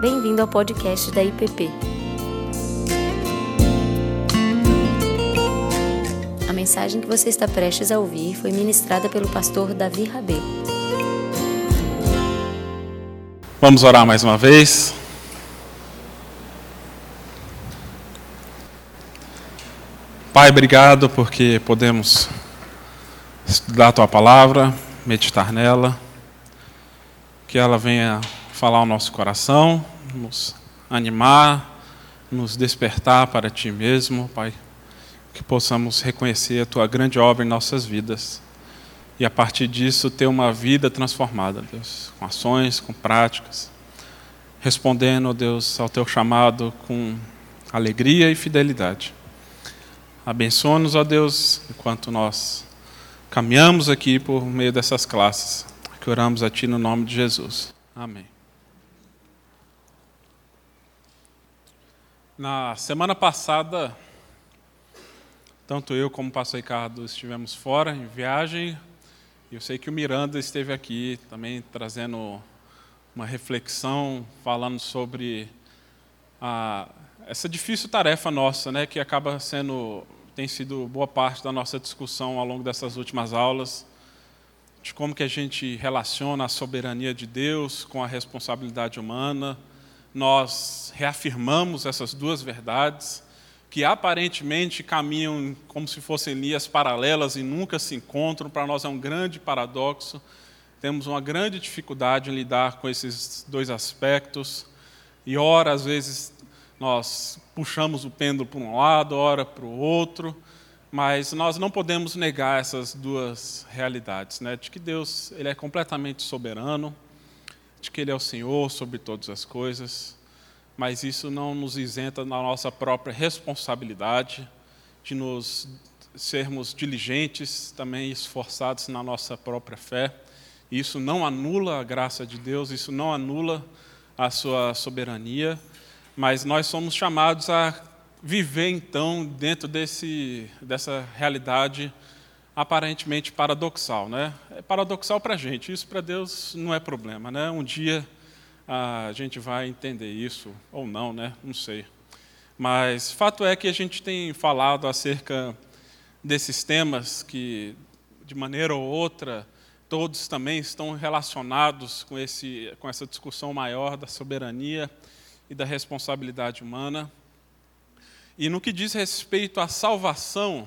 Bem-vindo ao podcast da IPP. A mensagem que você está prestes a ouvir foi ministrada pelo pastor Davi Rabelo. Vamos orar mais uma vez. Pai, obrigado porque podemos estudar a tua palavra, meditar nela, que ela venha falar ao nosso coração, nos animar, nos despertar para ti mesmo, Pai, que possamos reconhecer a tua grande obra em nossas vidas e a partir disso ter uma vida transformada, Deus, com ações, com práticas, respondendo, Deus, ao teu chamado com alegria e fidelidade. Abençoa-nos, ó Deus, enquanto nós caminhamos aqui por meio dessas classes. Que oramos a Ti no nome de Jesus. Amém. Na semana passada, tanto eu como o pastor Ricardo estivemos fora, em viagem, e eu sei que o Miranda esteve aqui também trazendo uma reflexão, falando sobre a, essa difícil tarefa nossa, né, que acaba sendo tem sido boa parte da nossa discussão ao longo dessas últimas aulas, de como que a gente relaciona a soberania de Deus com a responsabilidade humana. Nós reafirmamos essas duas verdades, que aparentemente caminham como se fossem linhas paralelas e nunca se encontram. Para nós é um grande paradoxo. Temos uma grande dificuldade em lidar com esses dois aspectos. E, ora, às vezes, nós puxamos o pêndulo para um lado, ora para o outro, mas nós não podemos negar essas duas realidades, né? De que Deus ele é completamente soberano, de que Ele é o Senhor sobre todas as coisas, mas isso não nos isenta da nossa própria responsabilidade de nos sermos diligentes, também esforçados na nossa própria fé. Isso não anula a graça de Deus, isso não anula a sua soberania, mas nós somos chamados a viver então dentro desse, dessa realidade aparentemente paradoxal, né? É paradoxal para a gente, isso para Deus não é problema, né? Um dia a gente vai entender isso ou não, né? Não sei. Mas fato é que a gente tem falado acerca desses temas que, de maneira ou outra, todos também estão relacionados com, esse, com essa discussão maior da soberania e da responsabilidade humana. E no que diz respeito à salvação,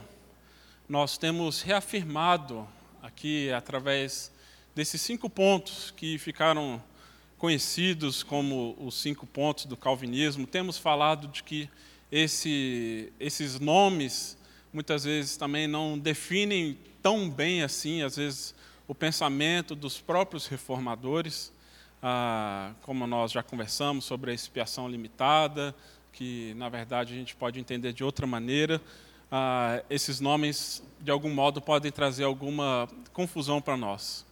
nós temos reafirmado aqui, através desses cinco pontos que ficaram conhecidos como os cinco pontos do calvinismo, temos falado de que esse, esses nomes muitas vezes também não definem tão bem assim, às vezes, o pensamento dos próprios reformadores ah, como nós já conversamos, sobre a expiação limitada, que na verdade a gente pode entender de outra maneira. Ah, esses nomes, de algum modo, podem trazer alguma confusão para nós.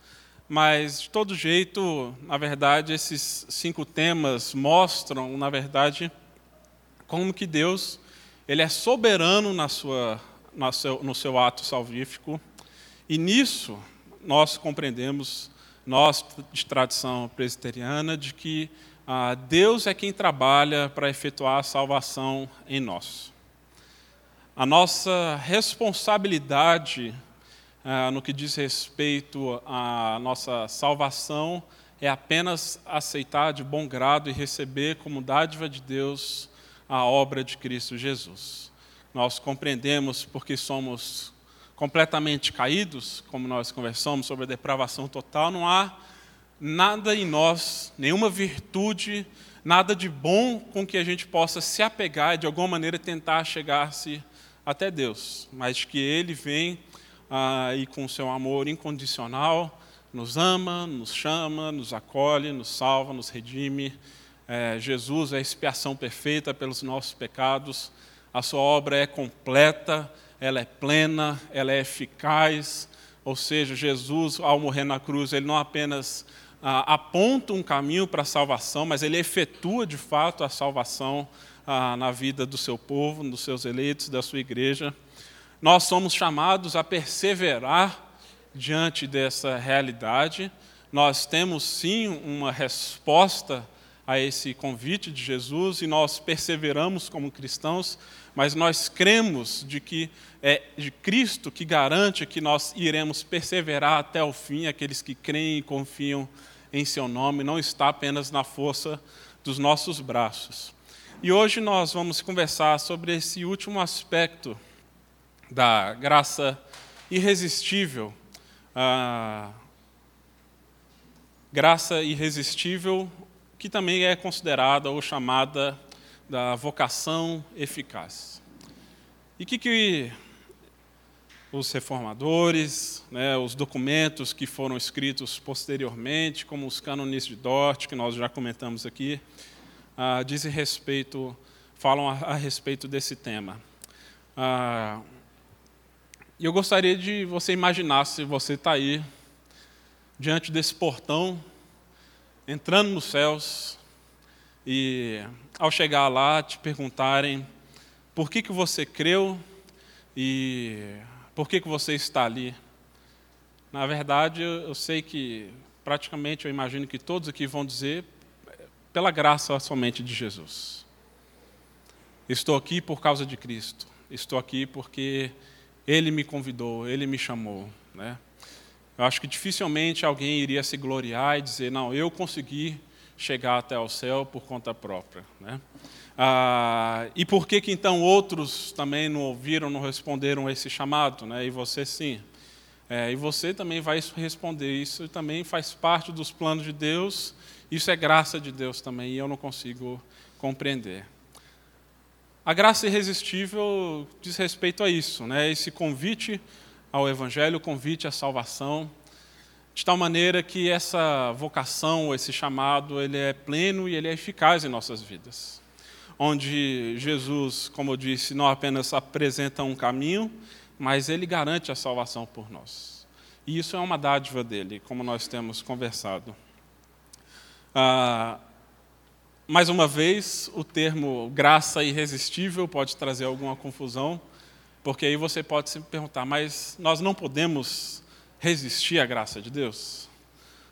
Mas, de todo jeito, na verdade, esses cinco temas mostram, na verdade, como que Deus ele é soberano na sua, no, seu, no seu ato salvífico, e nisso nós compreendemos nós de tradição presbiteriana, de que ah, Deus é quem trabalha para efetuar a salvação em nós. A nossa responsabilidade ah, no que diz respeito à nossa salvação é apenas aceitar de bom grado e receber como dádiva de Deus a obra de Cristo Jesus. Nós compreendemos porque somos completamente caídos, como nós conversamos sobre a depravação total, não há nada em nós, nenhuma virtude, nada de bom com que a gente possa se apegar e de alguma maneira tentar chegar-se até Deus, mas que Ele vem ah, e com seu amor incondicional nos ama, nos chama, nos acolhe, nos salva, nos redime. É, Jesus é a expiação perfeita pelos nossos pecados, a sua obra é completa, ela é plena, ela é eficaz. Ou seja, Jesus, ao morrer na cruz, ele não apenas ah, aponta um caminho para a salvação, mas ele efetua de fato a salvação ah, na vida do seu povo, dos seus eleitos, da sua igreja. Nós somos chamados a perseverar diante dessa realidade. Nós temos sim uma resposta a esse convite de Jesus e nós perseveramos como cristãos, mas nós cremos de que é de Cristo que garante que nós iremos perseverar até o fim, aqueles que creem e confiam em seu nome, não está apenas na força dos nossos braços. E hoje nós vamos conversar sobre esse último aspecto da graça irresistível, a graça irresistível que também é considerada ou chamada da vocação eficaz. E o que, que os reformadores, né, os documentos que foram escritos posteriormente, como os cânones de Dort, que nós já comentamos aqui, ah, dizem respeito, falam a, a respeito desse tema. Ah, eu gostaria de você imaginar se você está aí, diante desse portão, entrando nos céus, e ao chegar lá te perguntarem por que, que você creu e por que, que você está ali. Na verdade, eu sei que praticamente eu imagino que todos aqui vão dizer pela graça somente de Jesus. Estou aqui por causa de Cristo. Estou aqui porque ele me convidou, Ele me chamou. Né? Eu acho que dificilmente alguém iria se gloriar e dizer, não, eu consegui chegar até o céu por conta própria. Né? Ah, e por que, que então outros também não ouviram, não responderam a esse chamado? Né? E você sim. É, e você também vai responder. Isso também faz parte dos planos de Deus. Isso é graça de Deus também, e eu não consigo compreender. A graça irresistível diz respeito a isso, né? esse convite ao Evangelho, convite à salvação, de tal maneira que essa vocação, esse chamado, ele é pleno e ele é eficaz em nossas vidas. Onde Jesus, como eu disse, não apenas apresenta um caminho, mas ele garante a salvação por nós. E isso é uma dádiva dele, como nós temos conversado. Ah, mais uma vez, o termo graça irresistível pode trazer alguma confusão, porque aí você pode se perguntar, mas nós não podemos resistir à graça de Deus?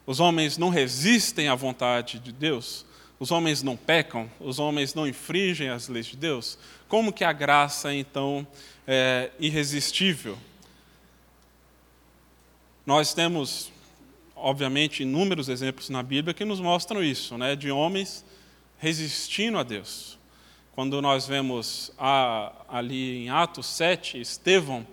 Os homens não resistem à vontade de Deus? Os homens não pecam? Os homens não infringem as leis de Deus? Como que a graça, então, é irresistível? Nós temos, obviamente, inúmeros exemplos na Bíblia que nos mostram isso, né, de homens resistindo a Deus. Quando nós vemos ah, ali em Atos 7, Estevão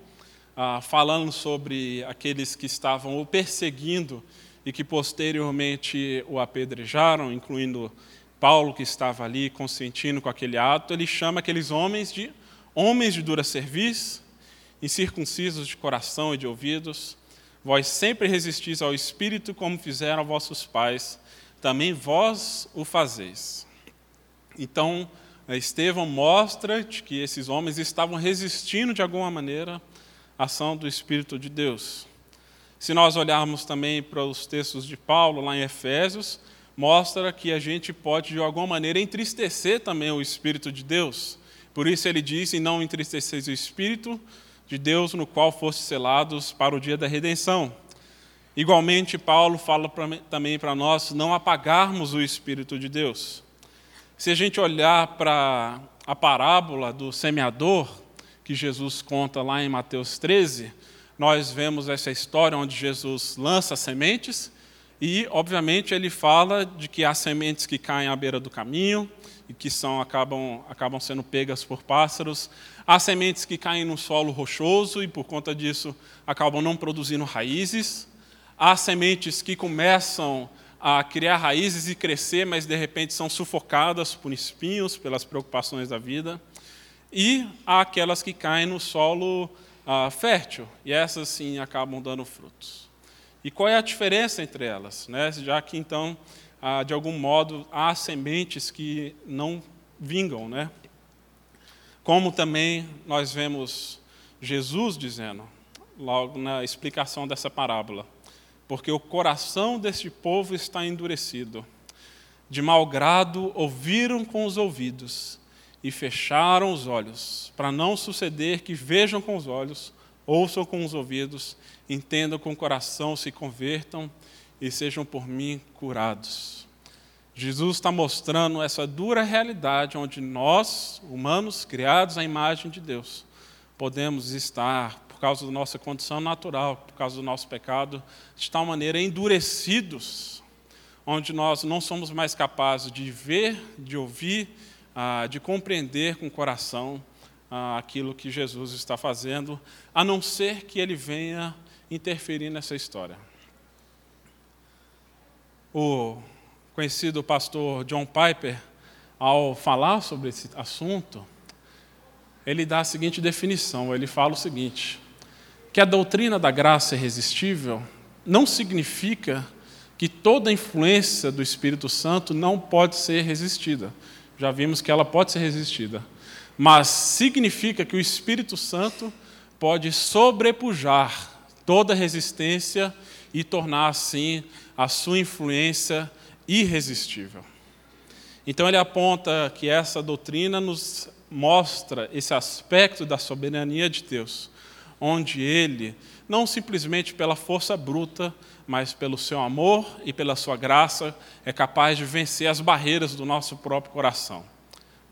ah, falando sobre aqueles que estavam o perseguindo e que posteriormente o apedrejaram, incluindo Paulo, que estava ali consentindo com aquele ato, ele chama aqueles homens de homens de dura serviço, incircuncisos de coração e de ouvidos. Vós sempre resistis ao Espírito, como fizeram vossos pais, também vós o fazeis. Então, Estevão mostra que esses homens estavam resistindo de alguma maneira à ação do Espírito de Deus. Se nós olharmos também para os textos de Paulo, lá em Efésios, mostra que a gente pode, de alguma maneira, entristecer também o Espírito de Deus. Por isso ele diz: E não entristeceis o Espírito de Deus, no qual fostes selados para o dia da redenção. Igualmente, Paulo fala pra, também para nós não apagarmos o Espírito de Deus. Se a gente olhar para a parábola do semeador, que Jesus conta lá em Mateus 13, nós vemos essa história onde Jesus lança sementes e, obviamente, ele fala de que há sementes que caem à beira do caminho e que são, acabam, acabam sendo pegas por pássaros. Há sementes que caem no solo rochoso e, por conta disso, acabam não produzindo raízes. Há sementes que começam a criar raízes e crescer, mas de repente são sufocadas por espinhos, pelas preocupações da vida. E há aquelas que caem no solo ah, fértil, e essas sim acabam dando frutos. E qual é a diferença entre elas? Né? Já que então, ah, de algum modo, há sementes que não vingam. Né? Como também nós vemos Jesus dizendo, logo na explicação dessa parábola porque o coração deste povo está endurecido. De mau grado ouviram com os ouvidos e fecharam os olhos, para não suceder que vejam com os olhos, ouçam com os ouvidos, entendam com o coração, se convertam e sejam por mim curados. Jesus está mostrando essa dura realidade onde nós, humanos, criados à imagem de Deus, podemos estar, por causa da nossa condição natural, por causa do nosso pecado, de tal maneira endurecidos, onde nós não somos mais capazes de ver, de ouvir, ah, de compreender com o coração ah, aquilo que Jesus está fazendo, a não ser que ele venha interferir nessa história. O conhecido pastor John Piper, ao falar sobre esse assunto, ele dá a seguinte definição: ele fala o seguinte, que a doutrina da graça irresistível não significa que toda influência do Espírito Santo não pode ser resistida. Já vimos que ela pode ser resistida. Mas significa que o Espírito Santo pode sobrepujar toda resistência e tornar assim a sua influência irresistível. Então ele aponta que essa doutrina nos mostra esse aspecto da soberania de Deus, onde ele, não simplesmente pela força bruta, mas pelo seu amor e pela sua graça, é capaz de vencer as barreiras do nosso próprio coração.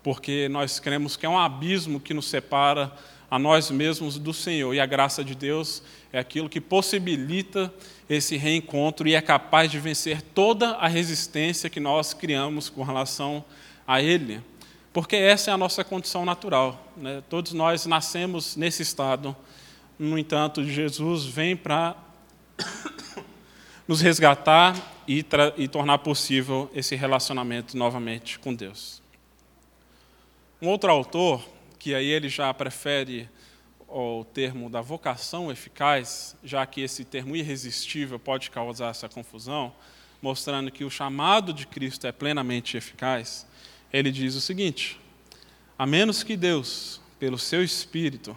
Porque nós cremos que é um abismo que nos separa a nós mesmos do Senhor, e a graça de Deus é aquilo que possibilita esse reencontro e é capaz de vencer toda a resistência que nós criamos com relação a Ele, porque essa é a nossa condição natural. Né? Todos nós nascemos nesse estado, no entanto, Jesus vem para nos resgatar e, e tornar possível esse relacionamento novamente com Deus. Um outro autor, que aí ele já prefere o termo da vocação eficaz, já que esse termo irresistível pode causar essa confusão, mostrando que o chamado de Cristo é plenamente eficaz, ele diz o seguinte: a menos que Deus, pelo seu Espírito,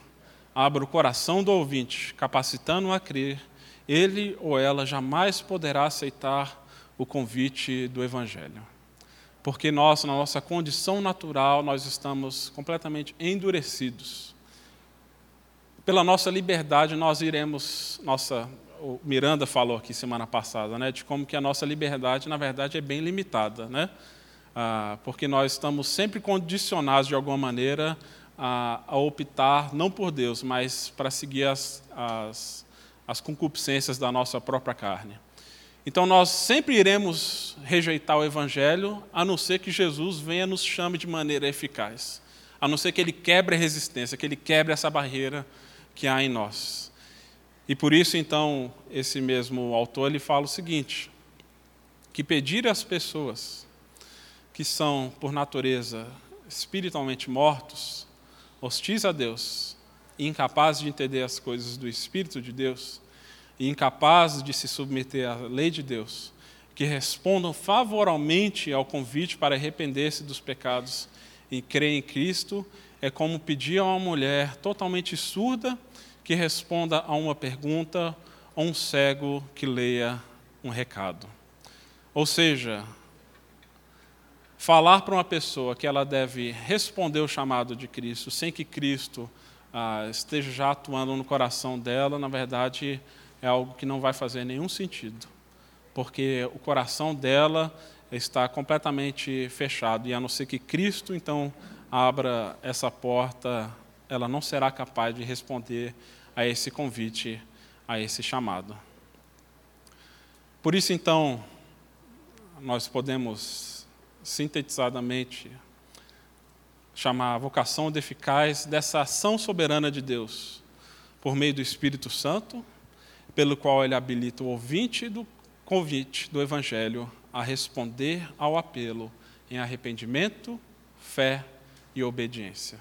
abra o coração do ouvinte, capacitando-o a crer, ele ou ela jamais poderá aceitar o convite do Evangelho. Porque nós, na nossa condição natural, nós estamos completamente endurecidos pela nossa liberdade nós iremos, nossa, o Miranda falou aqui semana passada, né, de como que a nossa liberdade na verdade é bem limitada, né, ah, porque nós estamos sempre condicionados de alguma maneira a, a optar não por Deus, mas para seguir as, as, as concupiscências da nossa própria carne. Então nós sempre iremos rejeitar o Evangelho, a não ser que Jesus venha nos chame de maneira eficaz, a não ser que Ele quebre a resistência, que Ele quebre essa barreira que há em nós. E por isso, então, esse mesmo autor ele fala o seguinte: que pedir às pessoas que são, por natureza, espiritualmente mortos, hostis a Deus, incapazes de entender as coisas do Espírito de Deus, e incapazes de se submeter à lei de Deus, que respondam favoravelmente ao convite para arrepender-se dos pecados e crer em Cristo, é como pedir a uma mulher totalmente surda que responda a uma pergunta ou um cego que leia um recado. Ou seja, falar para uma pessoa que ela deve responder o chamado de Cristo sem que Cristo ah, esteja já atuando no coração dela, na verdade, é algo que não vai fazer nenhum sentido, porque o coração dela está completamente fechado, e a não ser que Cristo, então, abra essa porta, ela não será capaz de responder a esse convite, a esse chamado. Por isso, então, nós podemos sintetizadamente chamar a vocação de eficaz dessa ação soberana de Deus, por meio do Espírito Santo, pelo qual ele habilita o ouvinte do convite do Evangelho a responder ao apelo em arrependimento, fé e obediência.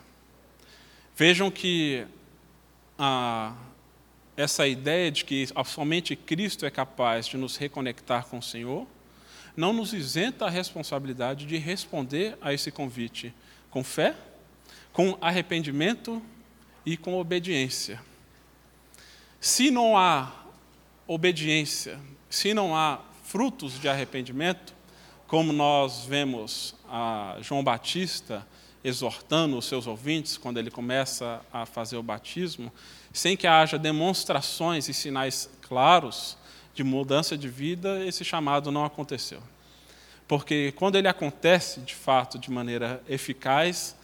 Vejam que a, essa ideia de que somente Cristo é capaz de nos reconectar com o Senhor, não nos isenta a responsabilidade de responder a esse convite com fé, com arrependimento e com obediência. Se não há obediência, se não há frutos de arrependimento, como nós vemos a João Batista exortando os seus ouvintes quando ele começa a fazer o batismo, sem que haja demonstrações e sinais claros de mudança de vida, esse chamado não aconteceu. Porque quando ele acontece, de fato, de maneira eficaz,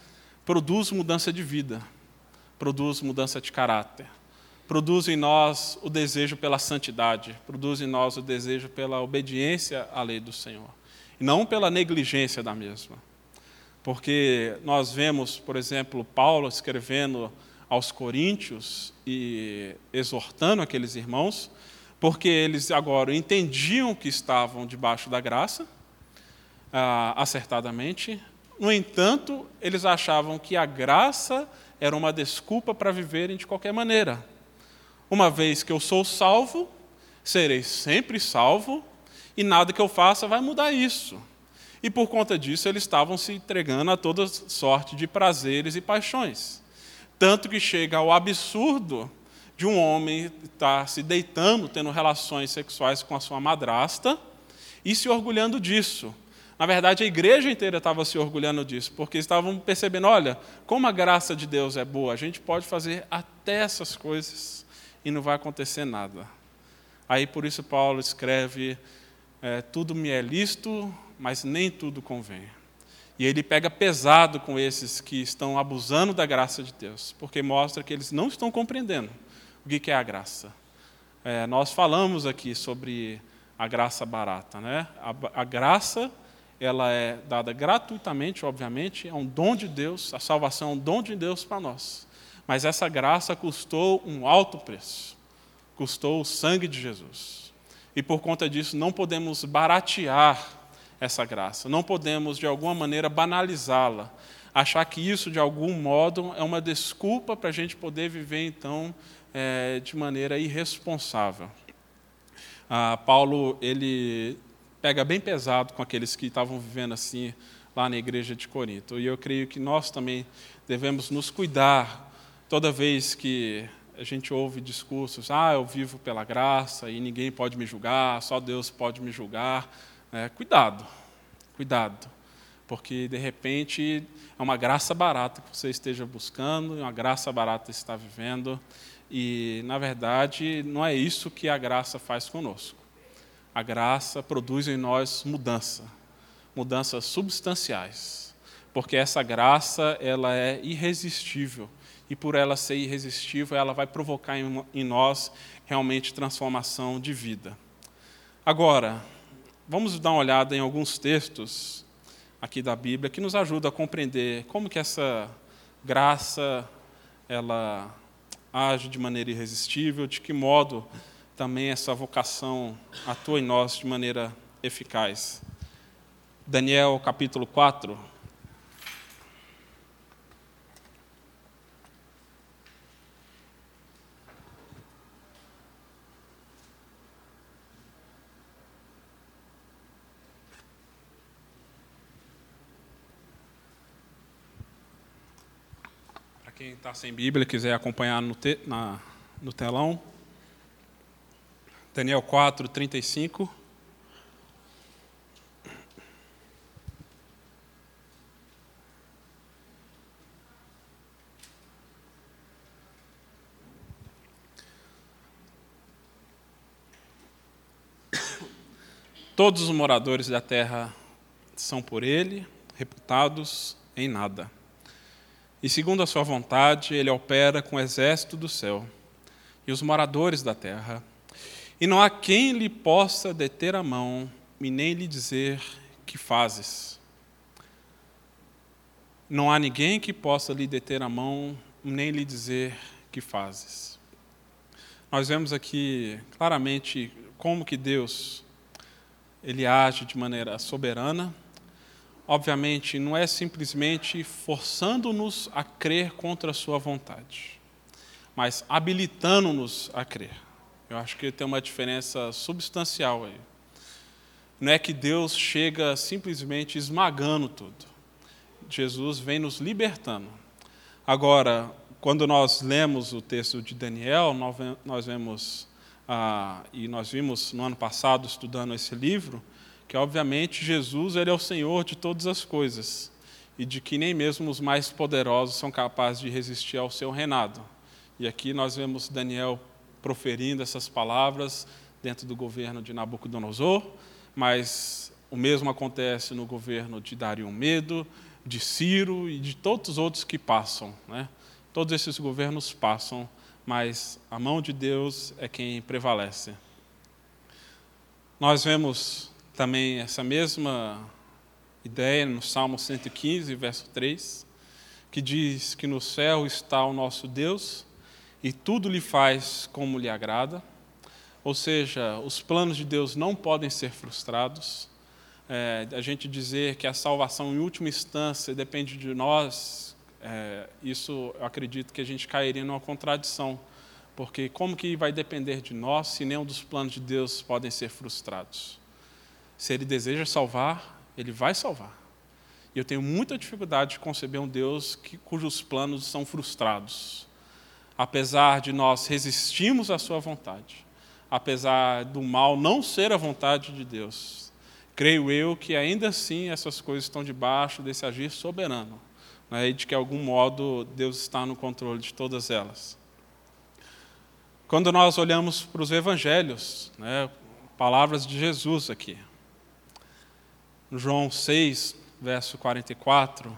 produz mudança de vida, produz mudança de caráter, produz em nós o desejo pela santidade, produz em nós o desejo pela obediência à lei do Senhor, e não pela negligência da mesma. Porque nós vemos, por exemplo, Paulo escrevendo aos Coríntios e exortando aqueles irmãos, porque eles agora entendiam que estavam debaixo da graça, ah, acertadamente. No entanto, eles achavam que a graça era uma desculpa para viverem de qualquer maneira. Uma vez que eu sou salvo, serei sempre salvo, e nada que eu faça vai mudar isso. E por conta disso, eles estavam se entregando a toda sorte de prazeres e paixões. Tanto que chega ao absurdo de um homem estar se deitando, tendo relações sexuais com a sua madrasta e se orgulhando disso. Na verdade, a igreja inteira estava se orgulhando disso, porque estavam percebendo: olha, como a graça de Deus é boa, a gente pode fazer até essas coisas e não vai acontecer nada. Aí por isso Paulo escreve: é, tudo me é lícito, mas nem tudo convém. E ele pega pesado com esses que estão abusando da graça de Deus, porque mostra que eles não estão compreendendo o que é a graça. É, nós falamos aqui sobre a graça barata, né? A, a graça ela é dada gratuitamente, obviamente, é um dom de Deus, a salvação é um dom de Deus para nós. Mas essa graça custou um alto preço, custou o sangue de Jesus. E por conta disso, não podemos baratear essa graça, não podemos, de alguma maneira, banalizá-la, achar que isso, de algum modo, é uma desculpa para a gente poder viver, então, é, de maneira irresponsável. Ah, Paulo, ele pega bem pesado com aqueles que estavam vivendo assim lá na igreja de Corinto. E eu creio que nós também devemos nos cuidar toda vez que a gente ouve discursos, ah, eu vivo pela graça e ninguém pode me julgar, só Deus pode me julgar. É, cuidado, cuidado, porque de repente é uma graça barata que você esteja buscando, uma graça barata que está vivendo, e na verdade não é isso que a graça faz conosco a graça produz em nós mudança, mudanças substanciais, porque essa graça ela é irresistível e por ela ser irresistível, ela vai provocar em nós realmente transformação de vida. Agora, vamos dar uma olhada em alguns textos aqui da Bíblia que nos ajudam a compreender como que essa graça ela age de maneira irresistível, de que modo também essa vocação atua em nós de maneira eficaz. Daniel capítulo 4. Para quem está sem Bíblia quiser acompanhar no, te, na, no telão, Daniel 4, 35. Todos os moradores da terra são por ele reputados em nada. E segundo a sua vontade, ele opera com o exército do céu. E os moradores da terra e não há quem lhe possa deter a mão e nem lhe dizer que fazes. Não há ninguém que possa lhe deter a mão nem lhe dizer que fazes. Nós vemos aqui claramente como que Deus ele age de maneira soberana. Obviamente, não é simplesmente forçando-nos a crer contra a sua vontade, mas habilitando-nos a crer. Eu acho que tem uma diferença substancial aí. Não é que Deus chega simplesmente esmagando tudo. Jesus vem nos libertando. Agora, quando nós lemos o texto de Daniel, nós vemos, ah, e nós vimos no ano passado estudando esse livro, que obviamente Jesus ele é o Senhor de todas as coisas e de que nem mesmo os mais poderosos são capazes de resistir ao seu reinado. E aqui nós vemos Daniel proferindo essas palavras dentro do governo de Nabucodonosor, mas o mesmo acontece no governo de Dario Medo, de Ciro e de todos os outros que passam. Né? Todos esses governos passam, mas a mão de Deus é quem prevalece. Nós vemos também essa mesma ideia no Salmo 115, verso 3, que diz que no céu está o nosso Deus e tudo lhe faz como lhe agrada. Ou seja, os planos de Deus não podem ser frustrados. É, a gente dizer que a salvação, em última instância, depende de nós, é, isso eu acredito que a gente cairia numa contradição. Porque como que vai depender de nós se nenhum dos planos de Deus podem ser frustrados? Se Ele deseja salvar, Ele vai salvar. E eu tenho muita dificuldade de conceber um Deus que, cujos planos são frustrados. Apesar de nós resistirmos à Sua vontade, apesar do mal não ser a vontade de Deus, creio eu que ainda assim essas coisas estão debaixo desse agir soberano, né, e de que, de algum modo, Deus está no controle de todas elas. Quando nós olhamos para os evangelhos, né, palavras de Jesus aqui. João 6, verso 44,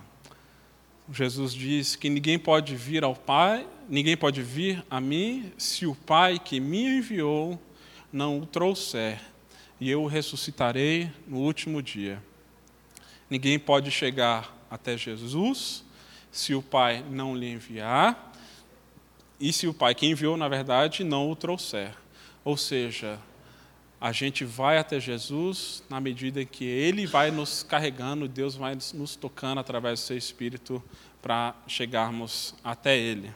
Jesus diz que ninguém pode vir ao Pai, ninguém pode vir a mim se o Pai que me enviou não o trouxer, e eu o ressuscitarei no último dia. Ninguém pode chegar até Jesus se o Pai não lhe enviar, e se o Pai que enviou, na verdade, não o trouxer. Ou seja, a gente vai até Jesus na medida em que Ele vai nos carregando, Deus vai nos tocando através do seu Espírito para chegarmos até Ele.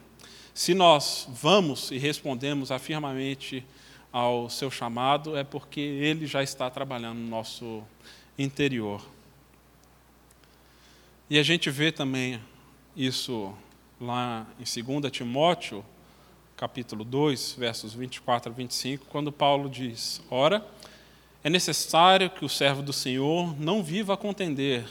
Se nós vamos e respondemos afirmamente ao seu chamado, é porque Ele já está trabalhando no nosso interior. E a gente vê também isso lá em 2 Timóteo, capítulo 2, versos 24 a 25, quando Paulo diz: Ora, é necessário que o servo do Senhor não viva a contender,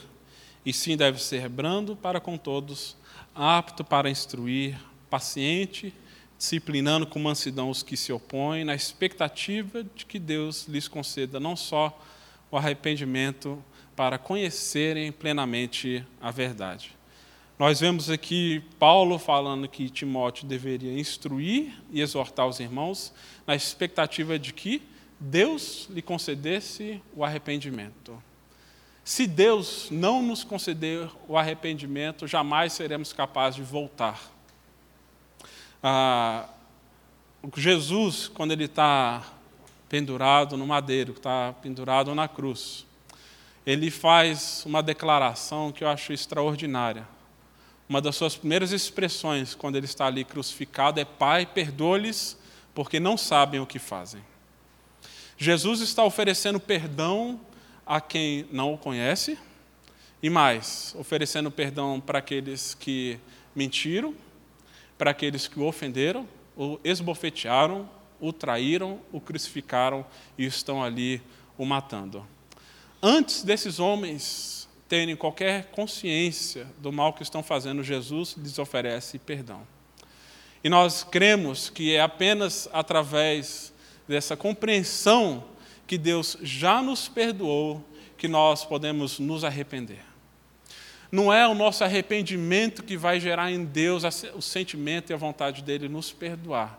e sim deve ser brando para com todos, apto para instruir, paciente, disciplinando com mansidão os que se opõem, na expectativa de que Deus lhes conceda não só o arrependimento para conhecerem plenamente a verdade. Nós vemos aqui Paulo falando que Timóteo deveria instruir e exortar os irmãos na expectativa de que Deus lhe concedesse o arrependimento. Se Deus não nos conceder o arrependimento, jamais seremos capazes de voltar. Ah, Jesus, quando ele está pendurado no madeiro, está pendurado na cruz, ele faz uma declaração que eu acho extraordinária. Uma das suas primeiras expressões quando ele está ali crucificado é: Pai, perdoa-lhes, porque não sabem o que fazem. Jesus está oferecendo perdão a quem não o conhece, e mais, oferecendo perdão para aqueles que mentiram, para aqueles que o ofenderam, o esbofetearam, o traíram, o crucificaram e estão ali o matando. Antes desses homens terem qualquer consciência do mal que estão fazendo, Jesus lhes oferece perdão. E nós cremos que é apenas através dessa compreensão que Deus já nos perdoou que nós podemos nos arrepender. Não é o nosso arrependimento que vai gerar em Deus o sentimento e a vontade dele nos perdoar,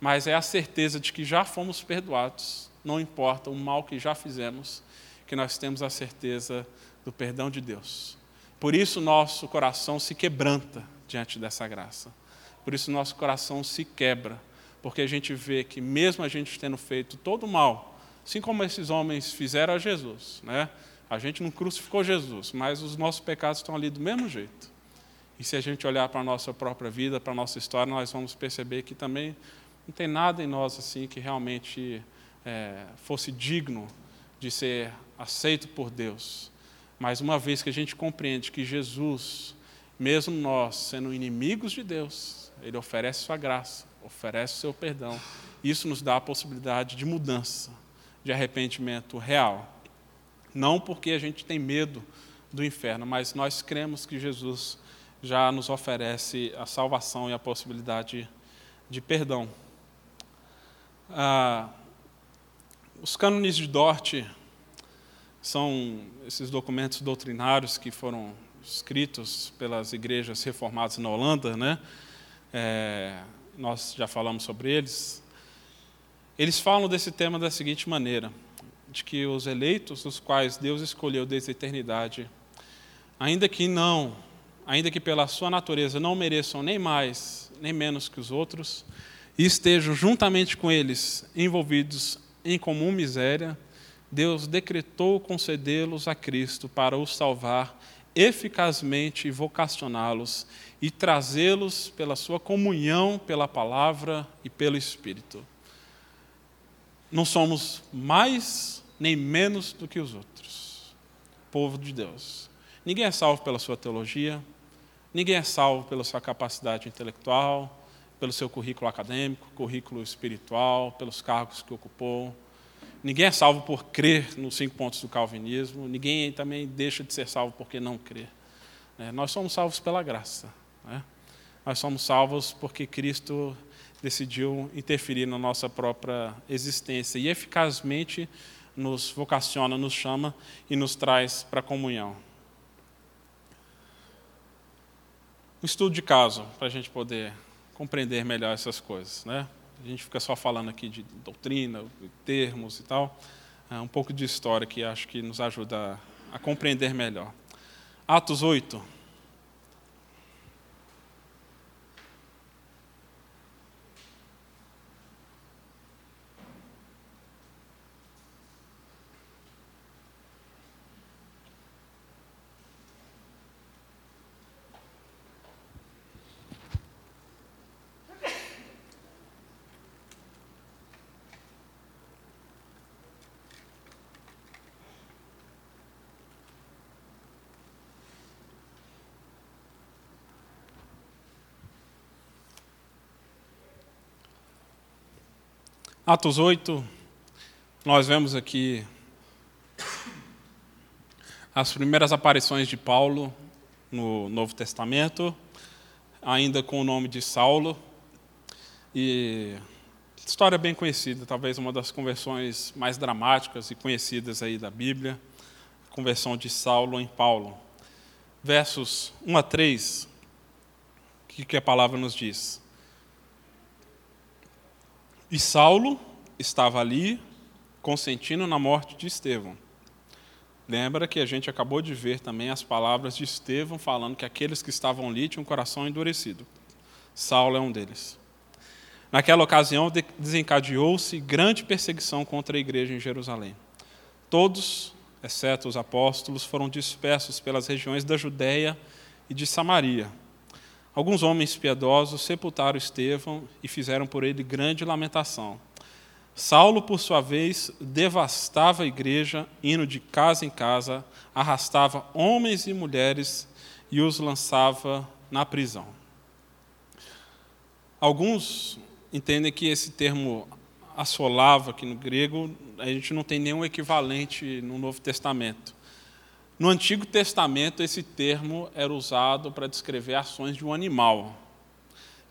mas é a certeza de que já fomos perdoados, não importa o mal que já fizemos, que nós temos a certeza do perdão de Deus. Por isso nosso coração se quebranta diante dessa graça. Por isso nosso coração se quebra, porque a gente vê que mesmo a gente tendo feito todo o mal, assim como esses homens fizeram a Jesus, né? A gente não crucificou Jesus, mas os nossos pecados estão ali do mesmo jeito. E se a gente olhar para a nossa própria vida, para a nossa história, nós vamos perceber que também não tem nada em nós assim que realmente é, fosse digno de ser aceito por Deus. Mas uma vez que a gente compreende que Jesus, mesmo nós sendo inimigos de Deus, Ele oferece Sua graça, oferece seu perdão. Isso nos dá a possibilidade de mudança, de arrependimento real. Não porque a gente tem medo do inferno, mas nós cremos que Jesus já nos oferece a salvação e a possibilidade de perdão. Ah, os cânones de Dort são esses documentos doutrinários que foram escritos pelas igrejas reformadas na Holanda, né? É, nós já falamos sobre eles. Eles falam desse tema da seguinte maneira: de que os eleitos, os quais Deus escolheu desde a eternidade, ainda que não, ainda que pela sua natureza não mereçam nem mais nem menos que os outros, e estejam juntamente com eles envolvidos em comum miséria, Deus decretou concedê-los a Cristo para os salvar eficazmente e vocacioná-los e trazê-los pela sua comunhão, pela palavra e pelo Espírito. Não somos mais nem menos do que os outros, povo de Deus. Ninguém é salvo pela sua teologia, ninguém é salvo pela sua capacidade intelectual, pelo seu currículo acadêmico, currículo espiritual, pelos cargos que ocupou. Ninguém é salvo por crer nos cinco pontos do calvinismo, ninguém também deixa de ser salvo porque não crê. É, nós somos salvos pela graça. Né? Nós somos salvos porque Cristo decidiu interferir na nossa própria existência e eficazmente nos vocaciona, nos chama e nos traz para a comunhão. Um estudo de caso, para a gente poder compreender melhor essas coisas. Né? A gente fica só falando aqui de doutrina, termos e tal. É um pouco de história que acho que nos ajuda a, compreender melhor. Atos 8. Atos 8, nós vemos aqui as primeiras aparições de Paulo no Novo Testamento, ainda com o nome de Saulo. E história bem conhecida, talvez uma das conversões mais dramáticas e conhecidas aí da Bíblia, a conversão de Saulo em Paulo. Versos 1 a 3, o que, que a palavra nos diz? E Saulo estava ali consentindo na morte de Estevão. Lembra que a gente acabou de ver também as palavras de Estevão falando que aqueles que estavam ali tinham um coração endurecido. Saulo é um deles. Naquela ocasião desencadeou-se grande perseguição contra a igreja em Jerusalém. Todos, exceto os apóstolos, foram dispersos pelas regiões da Judéia e de Samaria Alguns homens piedosos sepultaram Estevão e fizeram por ele grande lamentação. Saulo, por sua vez, devastava a igreja, indo de casa em casa, arrastava homens e mulheres e os lançava na prisão. Alguns entendem que esse termo assolava aqui no grego, a gente não tem nenhum equivalente no Novo Testamento. No Antigo Testamento, esse termo era usado para descrever ações de um animal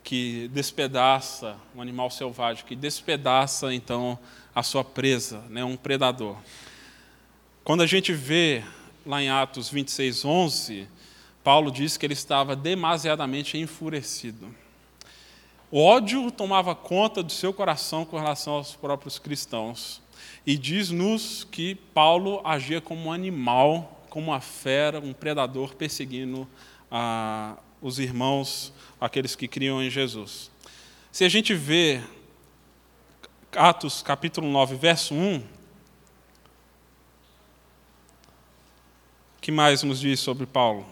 que despedaça, um animal selvagem, que despedaça então a sua presa, né, um predador. Quando a gente vê lá em Atos 26, 11, Paulo diz que ele estava demasiadamente enfurecido. O ódio tomava conta do seu coração com relação aos próprios cristãos. E diz-nos que Paulo agia como um animal como uma fera, um predador perseguindo ah, os irmãos, aqueles que criam em Jesus. Se a gente vê Atos capítulo 9, verso 1, o que mais nos diz sobre Paulo?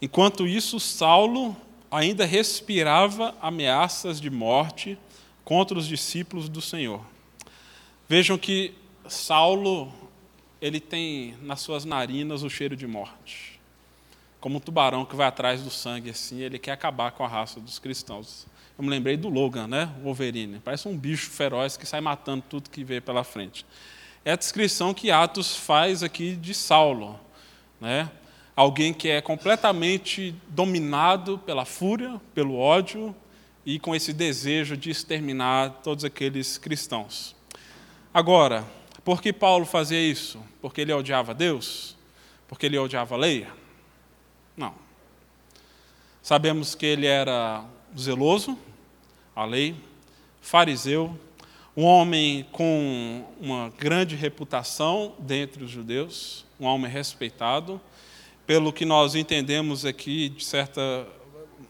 Enquanto isso, Saulo ainda respirava ameaças de morte contra os discípulos do Senhor. Vejam que Saulo ele tem nas suas narinas o cheiro de morte. Como um tubarão que vai atrás do sangue assim, ele quer acabar com a raça dos cristãos. Eu me lembrei do Logan, né? Wolverine. Parece um bicho feroz que sai matando tudo que vê pela frente. É a descrição que Atos faz aqui de Saulo, né? Alguém que é completamente dominado pela fúria, pelo ódio e com esse desejo de exterminar todos aqueles cristãos. Agora, Por que Paulo fazia isso? Porque ele odiava Deus? Porque ele odiava a lei? Não. Sabemos que ele era zeloso, a lei, fariseu, um homem com uma grande reputação dentre os judeus, um homem respeitado. Pelo que nós entendemos aqui, de certa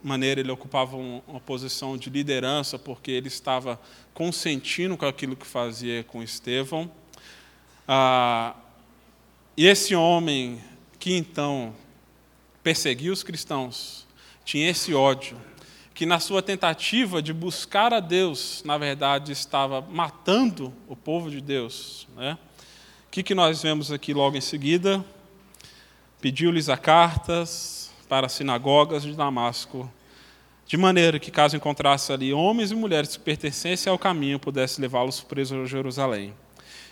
maneira, ele ocupava uma posição de liderança, porque ele estava consentindo com aquilo que fazia com Estevão. Ah, e esse homem que então perseguia os cristãos, tinha esse ódio, que na sua tentativa de buscar a Deus, na verdade, estava matando o povo de Deus. Né? O que, que nós vemos aqui logo em seguida? Pediu-lhes a cartas para as sinagogas de Damasco, de maneira que, caso encontrasse ali homens e mulheres que pertencessem ao caminho, pudesse levá-los presos a Jerusalém.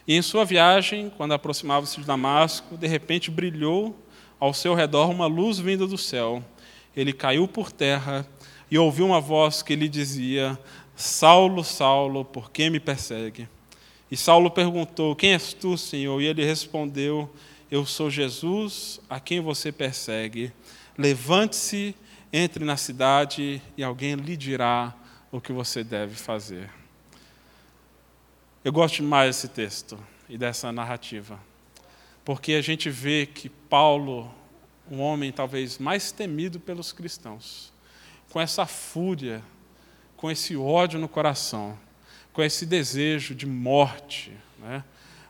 E em sua viagem, quando aproximava-se de Damasco, de repente brilhou ao seu redor uma luz vinda do céu. Ele caiu por terra e ouviu uma voz que lhe dizia: Saulo, Saulo, por que me persegue? E Saulo perguntou: Quem és tu, Senhor? E ele respondeu: Eu sou Jesus, a quem você persegue. Levante-se, entre na cidade e alguém lhe dirá o que você deve fazer. Eu gosto demais desse texto e dessa narrativa, porque a gente vê que Paulo, um homem talvez mais temido pelos cristãos, com essa fúria, com esse ódio no coração, com esse desejo de morte. Né?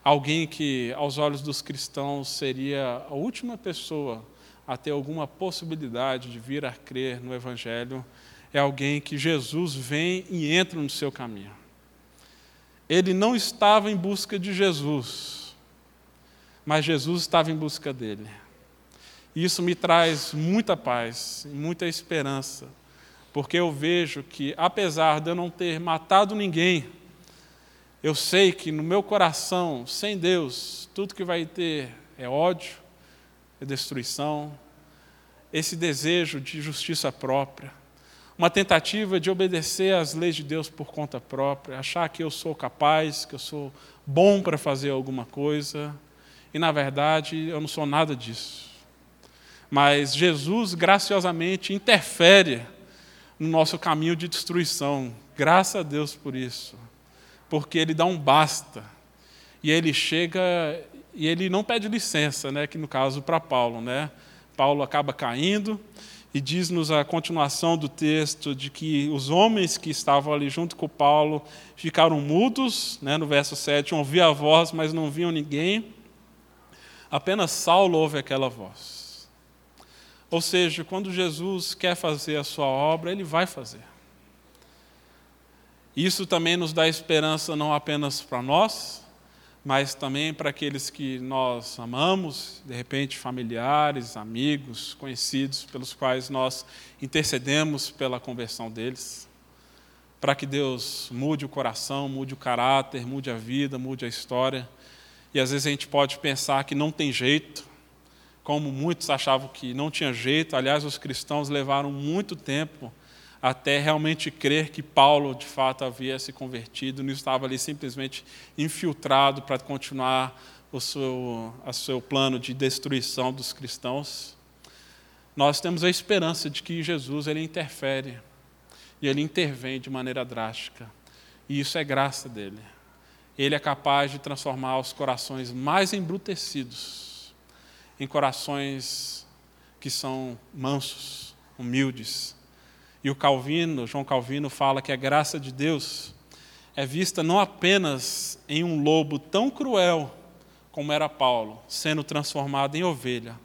Alguém que, aos olhos dos cristãos, seria a última pessoa a ter alguma possibilidade de vir a crer no Evangelho, é alguém que Jesus vem e entra no seu caminho. Ele não estava em busca de Jesus, mas Jesus estava em busca dele. E isso me traz muita paz e muita esperança porque eu vejo que, apesar de eu não ter matado ninguém, eu sei que no meu coração, sem Deus, tudo que vai ter é ódio, é destruição, esse desejo de justiça própria, uma tentativa de obedecer às leis de Deus por conta própria, achar que eu sou capaz, que eu sou bom para fazer alguma coisa, e na verdade eu não sou nada disso. Mas Jesus graciosamente interfere no nosso caminho de destruição. Graças a Deus por isso. Porque ele dá um basta. E ele chega e ele não pede licença, né, que no caso para Paulo, né? Paulo acaba caindo e diz-nos a continuação do texto de que os homens que estavam ali junto com Paulo ficaram mudos, né, no verso 7, ouviam a voz, mas não viam ninguém. Apenas Saulo ouve aquela voz. Ou seja, quando Jesus quer fazer a sua obra, ele vai fazer. Isso também nos dá esperança não apenas para nós, mas também para aqueles que nós amamos, de repente familiares, amigos, conhecidos, pelos quais nós intercedemos pela conversão deles, para que Deus mude o coração, mude o caráter, mude a vida, mude a história. E às vezes a gente pode pensar que não tem jeito, como muitos achavam que não tinha jeito. Aliás, os cristãos levaram muito tempo até realmente crer que Paulo de fato havia se convertido, não estava ali simplesmente infiltrado para continuar o seu, o seu plano de destruição dos cristãos. Nós temos a esperança de que Jesus ele interfere e ele intervém de maneira drástica. E isso é graça dele. Ele é capaz de transformar os corações mais embrutecidos em corações que são mansos, humildes. E o Calvino, João Calvino, fala que a graça de Deus é vista não apenas em um lobo tão cruel como era Paulo, sendo transformado em ovelha,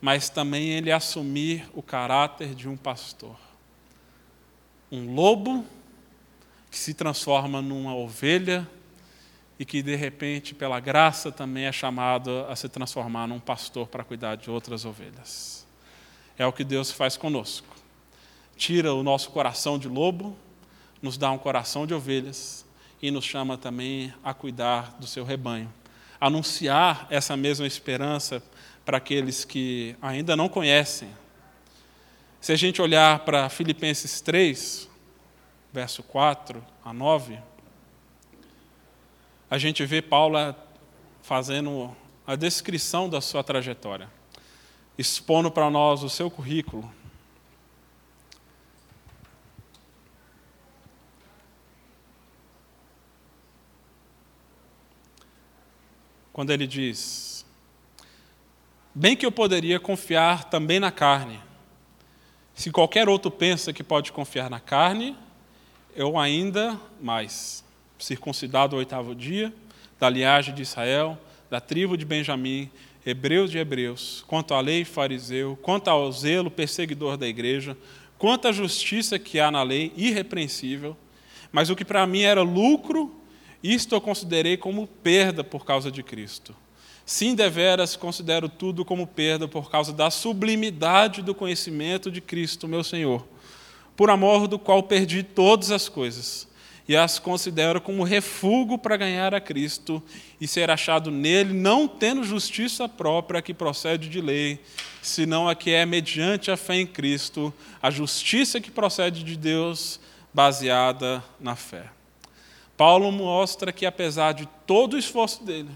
mas também ele assumir o caráter de um pastor. Um lobo que se transforma numa ovelha e que de repente, pela graça, também é chamado a se transformar num pastor para cuidar de outras ovelhas. É o que Deus faz conosco. Tira o nosso coração de lobo, nos dá um coração de ovelhas e nos chama também a cuidar do seu rebanho. Anunciar essa mesma esperança para aqueles que ainda não conhecem. Se a gente olhar para Filipenses 3, verso 4 a 9, a gente vê Paulo fazendo a descrição da sua trajetória, expondo para nós o seu currículo. Quando ele diz: Bem que eu poderia confiar também na carne. Se qualquer outro pensa que pode confiar na carne, eu ainda mais. Circuncidado ao oitavo dia, da linhagem de Israel, da tribo de Benjamim, hebreus de hebreus, quanto à lei fariseu, quanto ao zelo perseguidor da igreja, quanto à justiça que há na lei, irrepreensível. Mas o que para mim era lucro, isto eu considerei como perda por causa de Cristo. Sim, deveras considero tudo como perda por causa da sublimidade do conhecimento de Cristo, meu Senhor, por amor do qual perdi todas as coisas e as considero como refúgio para ganhar a Cristo e ser achado nele, não tendo justiça própria que procede de lei, senão a que é mediante a fé em Cristo, a justiça que procede de Deus, baseada na fé. Paulo mostra que, apesar de todo o esforço dele,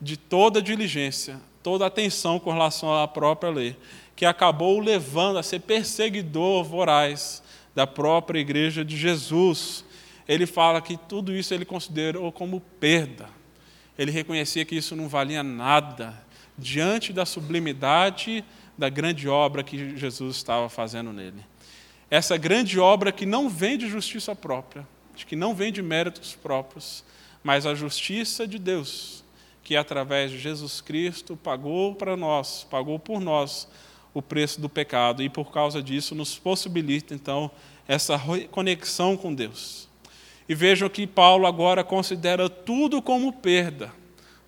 de toda a diligência, toda a atenção com relação à própria lei, que acabou o levando a ser perseguidor voraz da própria igreja de Jesus, ele fala que tudo isso ele considerou como perda. Ele reconhecia que isso não valia nada diante da sublimidade da grande obra que Jesus estava fazendo nele. Essa grande obra que não vem de justiça própria, que não vem de méritos próprios, mas a justiça de Deus, que através de Jesus Cristo pagou para nós, pagou por nós o preço do pecado e por causa disso nos possibilita então essa conexão com Deus. E vejam que Paulo agora considera tudo como perda,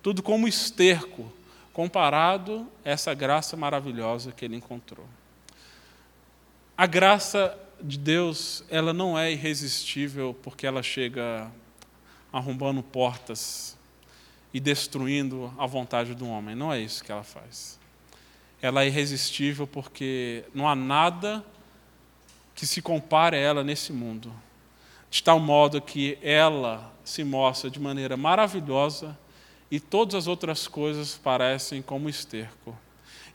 tudo como esterco, comparado a essa graça maravilhosa que ele encontrou. A graça de Deus, ela não é irresistível porque ela chega arrombando portas e destruindo a vontade do homem. Não é isso que ela faz. Ela é irresistível porque não há nada que se compare a ela nesse mundo de tal modo que ela se mostra de maneira maravilhosa e todas as outras coisas parecem como esterco.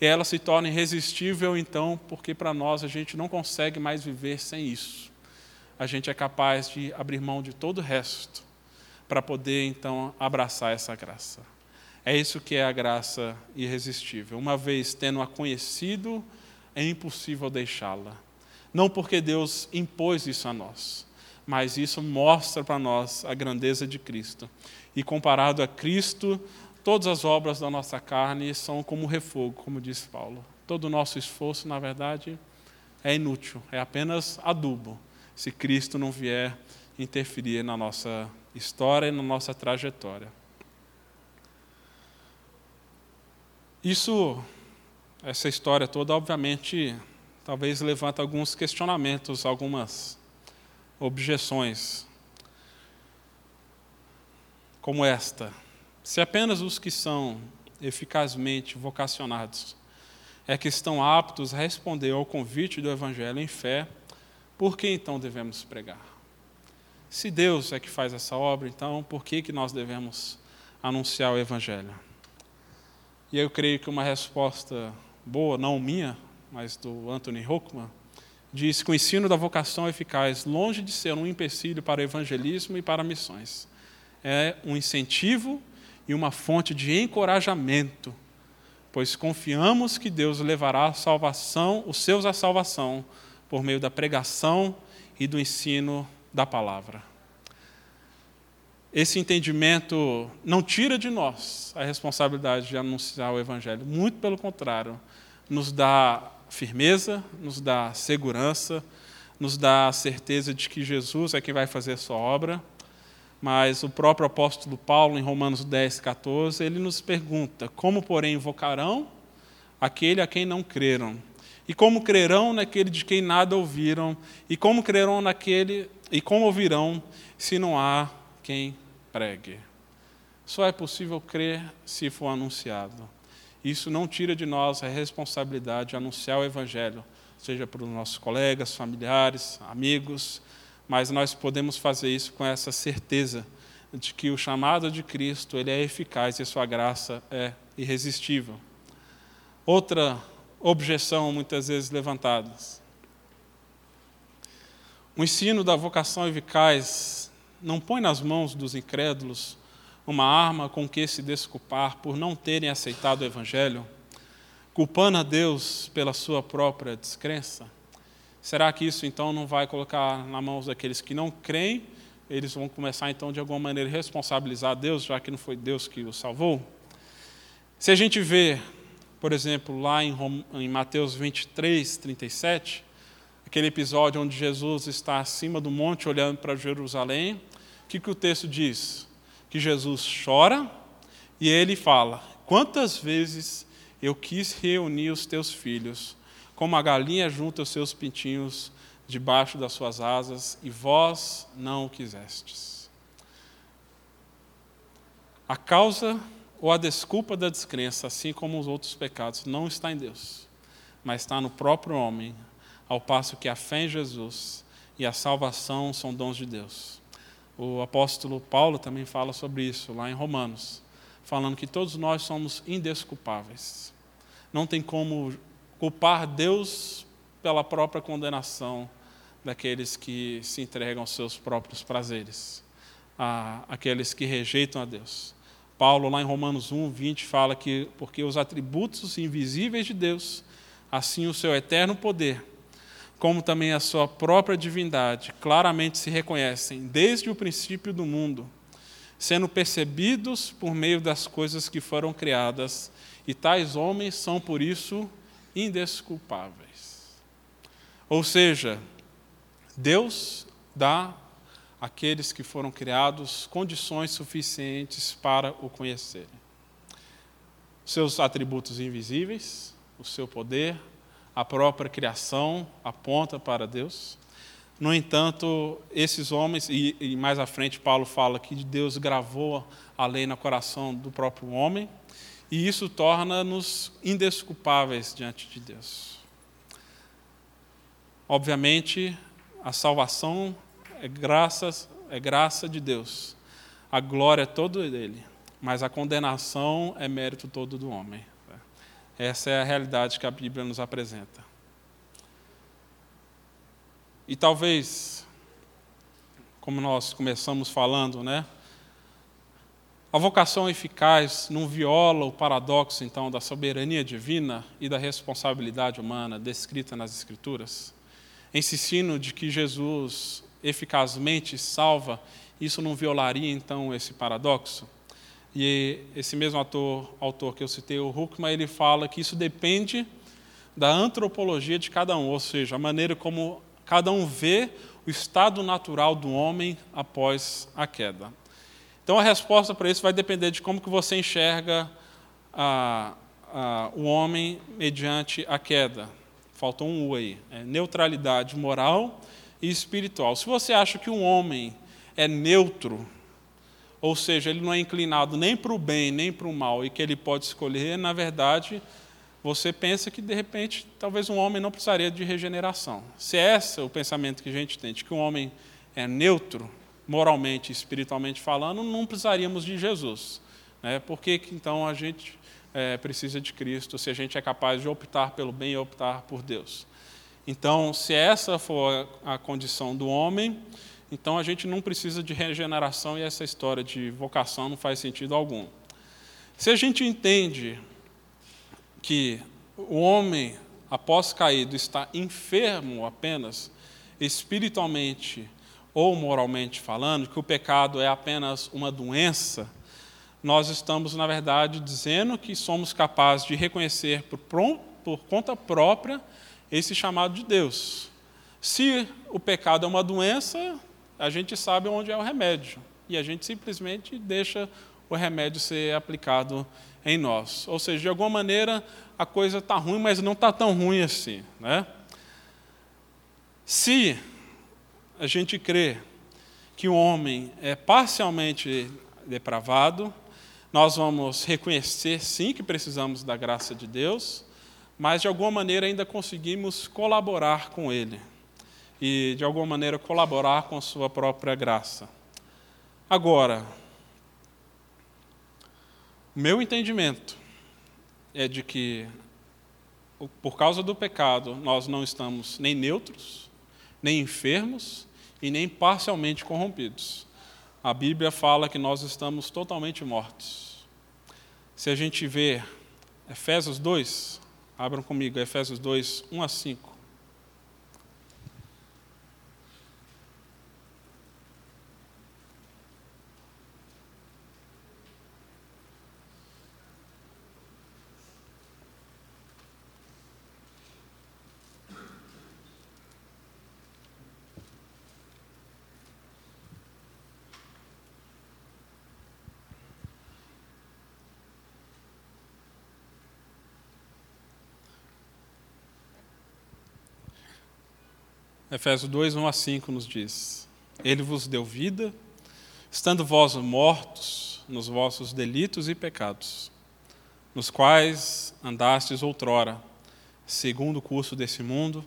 E ela se torna irresistível, então, porque para nós a gente não consegue mais viver sem isso. A gente é capaz de abrir mão de todo o resto para poder, então, abraçar essa graça. É isso que é a graça irresistível. Uma vez tendo-a conhecido, é impossível deixá-la. Não porque Deus impôs isso a nós, mas isso mostra para nós a grandeza de Cristo. E comparado a Cristo, todas as obras da nossa carne são como refogo, como diz Paulo. Todo o nosso esforço, na verdade, é inútil, é apenas adubo, se Cristo não vier interferir na nossa história e na nossa trajetória. Isso, essa história toda, obviamente, talvez levanta alguns questionamentos, algumas objeções, como esta: se apenas os que são eficazmente vocacionados é que estão aptos a responder ao convite do Evangelho em fé, por que então devemos pregar? Se Deus é que faz essa obra, então por que, que nós devemos anunciar o Evangelho? E eu creio que uma resposta boa, não minha, mas do Anthony Hockman, diz que o ensino da vocação eficaz, longe de ser um empecilho para o evangelismo e para missões, é um incentivo e uma fonte de encorajamento, pois confiamos que Deus levará a salvação, os seus à salvação, por meio da pregação e do ensino da palavra. Esse entendimento não tira de nós a responsabilidade de anunciar o Evangelho, muito pelo contrário, nos dá firmeza, nos dá segurança, nos dá a certeza de que Jesus é quem vai fazer a sua obra. Mas o próprio apóstolo Paulo, em Romanos 10, 14, ele nos pergunta: Como, porém, invocarão aquele a quem não creram? E como crerão naquele de quem nada ouviram? E como crerão naquele e como ouvirão se não há quem pregue? Só é possível crer se for anunciado. Isso não tira de nós a responsabilidade de anunciar o Evangelho, seja para os nossos colegas, familiares, amigos, mas nós podemos fazer isso com essa certeza de que o chamado de Cristo ele é eficaz e sua graça é irresistível. Outra objeção muitas vezes levantada. O ensino da vocação eficaz não põe nas mãos dos incrédulos uma arma com que se desculpar por não terem aceitado o Evangelho, culpando a Deus pela sua própria descrença? Será que isso então não vai colocar na mãos daqueles que não creem? Eles vão começar então de alguma maneira responsabilizar Deus, já que não foi Deus que os salvou? Se a gente vê, por exemplo, lá em, em Mateus 23, 37, aquele episódio onde Jesus está acima do monte olhando para Jerusalém, o que, que o texto diz? Que Jesus chora e ele fala: Quantas vezes eu quis reunir os teus filhos, como a galinha junta os seus pintinhos debaixo das suas asas, e vós não o quisestes. A causa ou a desculpa da descrença, assim como os outros pecados, não está em Deus, mas está no próprio homem, ao passo que a fé em Jesus e a salvação são dons de Deus. O apóstolo Paulo também fala sobre isso lá em Romanos, falando que todos nós somos indesculpáveis. Não tem como culpar Deus pela própria condenação daqueles que se entregam aos seus próprios prazeres, aqueles que rejeitam a Deus. Paulo, lá em Romanos 1, 20, fala que porque os atributos invisíveis de Deus, assim o seu eterno poder, como também a sua própria divindade, claramente se reconhecem desde o princípio do mundo, sendo percebidos por meio das coisas que foram criadas, e tais homens são por isso indesculpáveis. Ou seja, Deus dá aqueles que foram criados condições suficientes para o conhecerem. Seus atributos invisíveis, o seu poder, a própria criação aponta para Deus. No entanto, esses homens, e, e, mais à frente Paulo fala que Deus gravou a lei no coração do próprio homem, e isso torna-nos indesculpáveis diante de Deus. Obviamente, a salvação é, graças, é graça de Deus. A glória é toda dele, mas a condenação é mérito todo do homem. Essa é a realidade que a Bíblia nos apresenta. E talvez, como nós começamos falando, né? A vocação eficaz não viola o paradoxo, então, da soberania divina e da responsabilidade humana descrita nas Escrituras. Ensino de que Jesus eficazmente salva, isso não violaria então esse paradoxo? E esse mesmo autor, autor que eu citei, o Huckman, ele fala que isso depende da antropologia de cada um, ou seja, a maneira como cada um vê o estado natural do homem após a queda. Então a resposta para isso vai depender de como que você enxerga a, a, o homem mediante a queda. Faltou um U aí. É neutralidade moral e espiritual. Se você acha que um homem é neutro, ou seja, ele não é inclinado nem para o bem nem para o mal e que ele pode escolher, na verdade, você pensa que de repente talvez um homem não precisaria de regeneração. Se é esse é o pensamento que a gente tem, de que um homem é neutro, moralmente espiritualmente falando, não precisaríamos de Jesus. Né? Por que, que então a gente é, precisa de Cristo se a gente é capaz de optar pelo bem e optar por Deus? Então, se essa for a condição do homem, então a gente não precisa de regeneração e essa história de vocação não faz sentido algum. Se a gente entende que o homem, após caído, está enfermo apenas, espiritualmente ou moralmente falando, que o pecado é apenas uma doença, nós estamos, na verdade, dizendo que somos capazes de reconhecer por, por conta própria esse chamado de Deus. Se o pecado é uma doença, a gente sabe onde é o remédio e a gente simplesmente deixa o remédio ser aplicado em nós. Ou seja, de alguma maneira a coisa está ruim, mas não está tão ruim assim. Né? Se a gente crê que o homem é parcialmente depravado, nós vamos reconhecer sim que precisamos da graça de Deus, mas de alguma maneira ainda conseguimos colaborar com Ele e de alguma maneira colaborar com a Sua própria graça. Agora, meu entendimento é de que, por causa do pecado, nós não estamos nem neutros, nem enfermos e nem parcialmente corrompidos. A Bíblia fala que nós estamos totalmente mortos. Se a gente vê Efésios 2, abram comigo, Efésios 2, 1 a 5. Efésios 2, 1 a 5 nos diz: Ele vos deu vida, estando vós mortos nos vossos delitos e pecados, nos quais andastes outrora, segundo o curso desse mundo,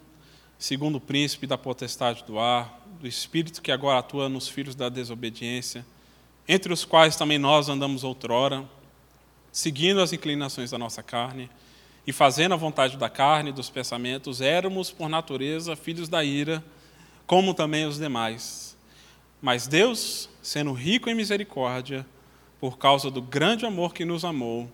segundo o príncipe da potestade do ar, do espírito que agora atua nos filhos da desobediência, entre os quais também nós andamos outrora, seguindo as inclinações da nossa carne, e fazendo a vontade da carne e dos pensamentos, éramos, por natureza, filhos da ira, como também os demais. Mas Deus, sendo rico em misericórdia, por causa do grande amor que nos amou,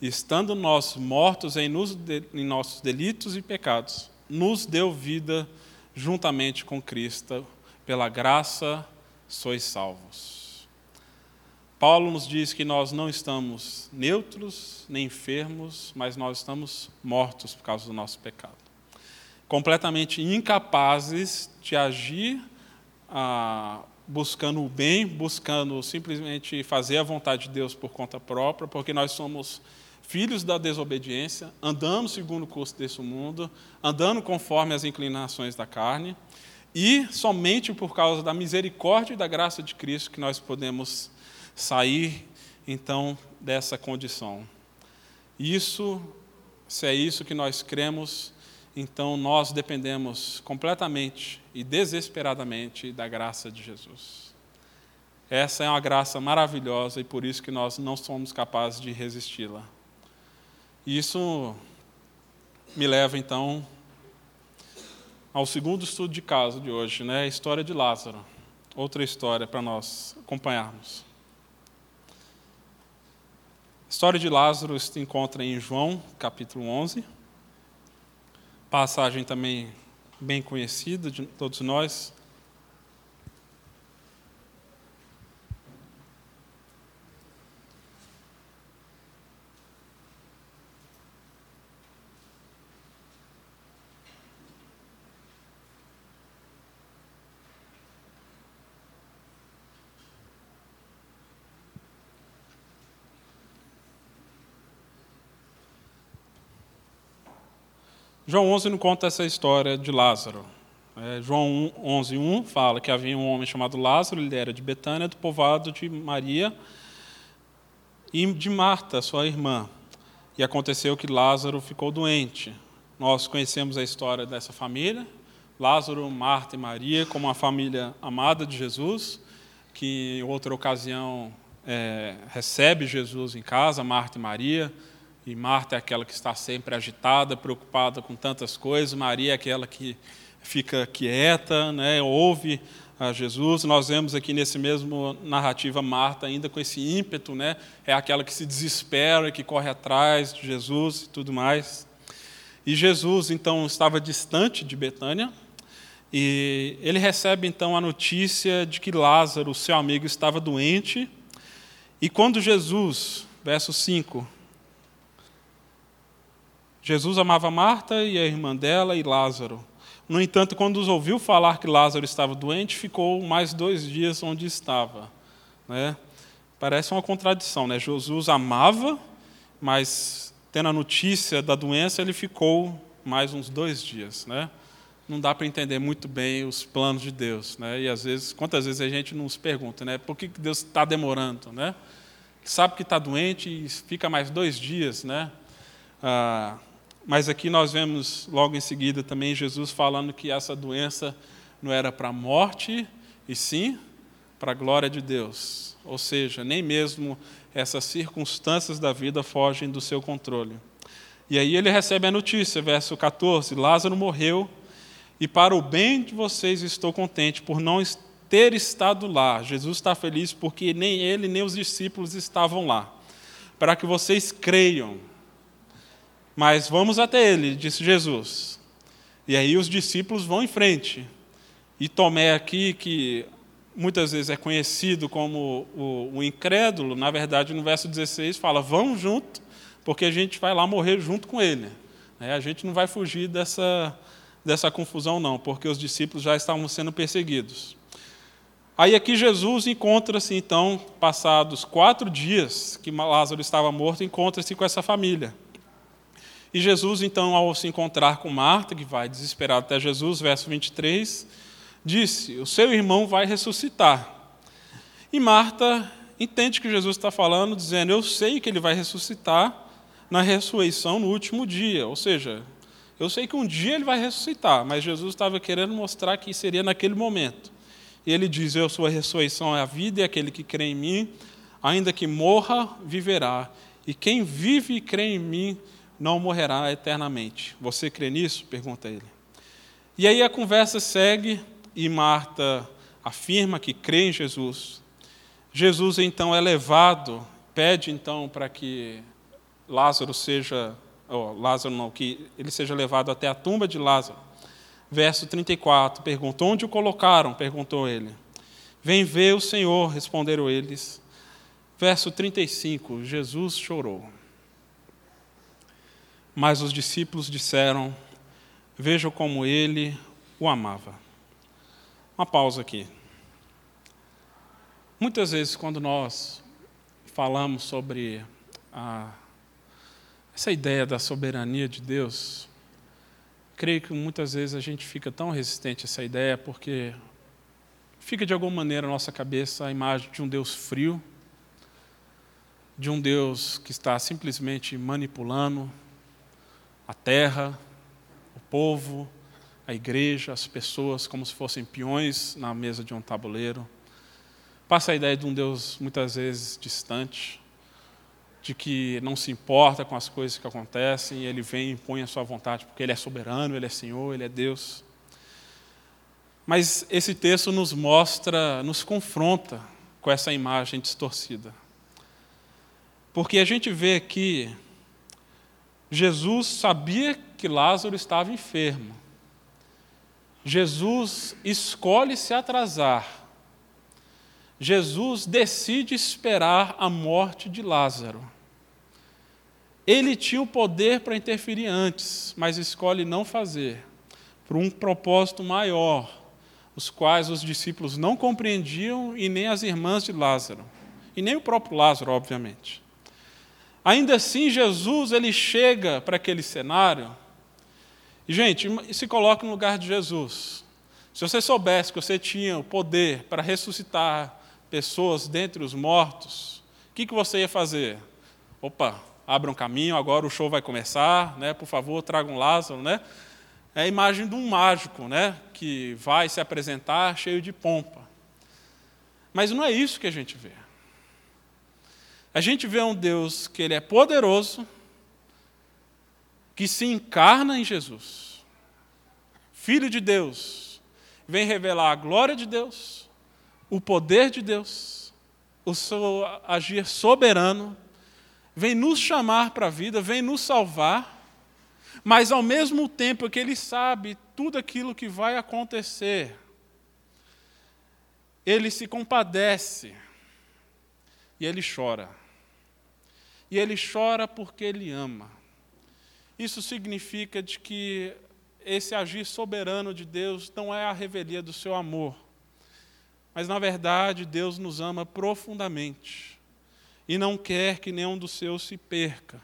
estando nós mortos em, nos, em nossos delitos e pecados, nos deu vida juntamente com Cristo, pela graça sois salvos. Paulo nos diz que nós não estamos neutros nem enfermos, mas nós estamos mortos por causa do nosso pecado. Completamente incapazes de agir ah, buscando o bem, buscando simplesmente fazer a vontade de Deus por conta própria, porque nós somos filhos da desobediência, andamos segundo o curso desse mundo, andando conforme as inclinações da carne, e somente por causa da misericórdia e da graça de Cristo que nós podemos sair então dessa condição. Isso, se é isso que nós cremos, então nós dependemos completamente e desesperadamente da graça de Jesus. Essa é uma graça maravilhosa e por isso que nós não somos capazes de resisti-la. Isso me leva então ao segundo estudo de caso de hoje, né? A história de Lázaro. Outra história para nós acompanharmos. A história de Lázaro se encontra em João, capítulo 11. Passagem também bem conhecida de todos nós. João 11 não conta essa história de Lázaro. É, João 11, 1 fala que havia um homem chamado Lázaro, ele era de Betânia, do povoado de Maria e de Marta, sua irmã. E aconteceu que Lázaro ficou doente. Nós conhecemos a história dessa família, Lázaro, Marta e Maria, como uma família amada de Jesus, que em outra ocasião é, recebe Jesus em casa, Marta e Maria, e Marta é aquela que está sempre agitada, preocupada com tantas coisas. Maria é aquela que fica quieta, né, ouve a Jesus. Nós vemos aqui nesse mesmo narrativa Marta ainda com esse ímpeto, né, é aquela que se desespera, que corre atrás de Jesus e tudo mais. E Jesus então estava distante de Betânia e ele recebe então a notícia de que Lázaro, seu amigo, estava doente. E quando Jesus, verso 5, Jesus amava Marta e a irmã dela e Lázaro. No entanto, quando os ouviu falar que Lázaro estava doente, ficou mais dois dias onde estava. Né? Parece uma contradição. Né? Jesus amava, mas tendo a notícia da doença, ele ficou mais uns dois dias. Né? Não dá para entender muito bem os planos de Deus. Né? E às vezes, quantas vezes a gente nos pergunta, né? por que Deus está demorando? Né? Sabe que está doente e fica mais dois dias, né? Ah, mas aqui nós vemos logo em seguida também Jesus falando que essa doença não era para a morte, e sim para a glória de Deus. Ou seja, nem mesmo essas circunstâncias da vida fogem do seu controle. E aí ele recebe a notícia, verso 14: Lázaro morreu, e para o bem de vocês estou contente por não ter estado lá. Jesus está feliz porque nem ele nem os discípulos estavam lá, para que vocês creiam. Mas vamos até ele, disse Jesus. E aí os discípulos vão em frente. E Tomé aqui, que muitas vezes é conhecido como o, o incrédulo, na verdade, no verso 16, fala: vamos junto, porque a gente vai lá morrer junto com ele. É, a gente não vai fugir dessa, dessa confusão, não, porque os discípulos já estavam sendo perseguidos. Aí aqui Jesus encontra-se, então, passados quatro dias que Lázaro estava morto, encontra-se com essa família. E Jesus, então, ao se encontrar com Marta, que vai desesperado até Jesus, verso 23, disse: O seu irmão vai ressuscitar. E Marta entende que Jesus está falando, dizendo: Eu sei que ele vai ressuscitar na ressurreição no último dia. Ou seja, eu sei que um dia ele vai ressuscitar, mas Jesus estava querendo mostrar que seria naquele momento. E ele diz: Eu sou a ressurreição, é a vida, e aquele que crê em mim, ainda que morra, viverá. E quem vive e crê em mim não morrerá eternamente. Você crê nisso? pergunta ele. E aí a conversa segue e Marta afirma que crê em Jesus. Jesus então é levado, pede então para que Lázaro seja, oh, Lázaro não, que ele seja levado até a tumba de Lázaro. Verso 34, perguntou: Onde o colocaram? perguntou ele. Vem ver o Senhor, responderam eles. Verso 35, Jesus chorou. Mas os discípulos disseram: Vejam como ele o amava. Uma pausa aqui. Muitas vezes, quando nós falamos sobre a, essa ideia da soberania de Deus, creio que muitas vezes a gente fica tão resistente a essa ideia porque fica de alguma maneira na nossa cabeça a imagem de um Deus frio, de um Deus que está simplesmente manipulando a terra, o povo, a igreja, as pessoas, como se fossem peões na mesa de um tabuleiro. Passa a ideia de um Deus muitas vezes distante, de que não se importa com as coisas que acontecem, ele vem e impõe a sua vontade, porque ele é soberano, ele é Senhor, ele é Deus. Mas esse texto nos mostra, nos confronta com essa imagem distorcida. Porque a gente vê aqui, Jesus sabia que Lázaro estava enfermo. Jesus escolhe se atrasar. Jesus decide esperar a morte de Lázaro. Ele tinha o poder para interferir antes, mas escolhe não fazer, por um propósito maior, os quais os discípulos não compreendiam e nem as irmãs de Lázaro, e nem o próprio Lázaro, obviamente. Ainda assim, Jesus ele chega para aquele cenário e, gente, se coloque no lugar de Jesus. Se você soubesse que você tinha o poder para ressuscitar pessoas dentre os mortos, o que, que você ia fazer? Opa, abra um caminho, agora o show vai começar, né? por favor, traga um Lázaro. Né? É a imagem de um mágico né? que vai se apresentar cheio de pompa. Mas não é isso que a gente vê. A gente vê um Deus que ele é poderoso, que se encarna em Jesus, Filho de Deus, vem revelar a glória de Deus, o poder de Deus, o seu agir soberano, vem nos chamar para a vida, vem nos salvar, mas ao mesmo tempo que Ele sabe tudo aquilo que vai acontecer, Ele se compadece e Ele chora. E Ele chora porque Ele ama. Isso significa de que esse agir soberano de Deus não é a revelia do seu amor, mas na verdade Deus nos ama profundamente e não quer que nenhum dos seus se perca.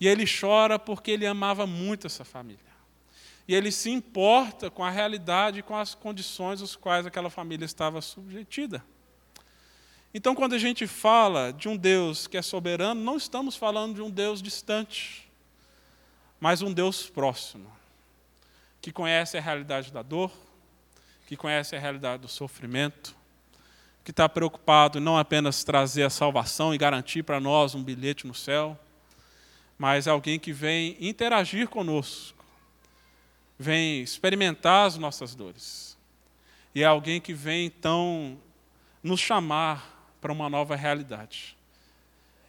E ele chora porque ele amava muito essa família. E ele se importa com a realidade e com as condições às quais aquela família estava submetida. Então, quando a gente fala de um Deus que é soberano, não estamos falando de um Deus distante mas um Deus próximo, que conhece a realidade da dor, que conhece a realidade do sofrimento, que está preocupado não apenas trazer a salvação e garantir para nós um bilhete no céu, mas alguém que vem interagir conosco, vem experimentar as nossas dores. E é alguém que vem, então, nos chamar para uma nova realidade.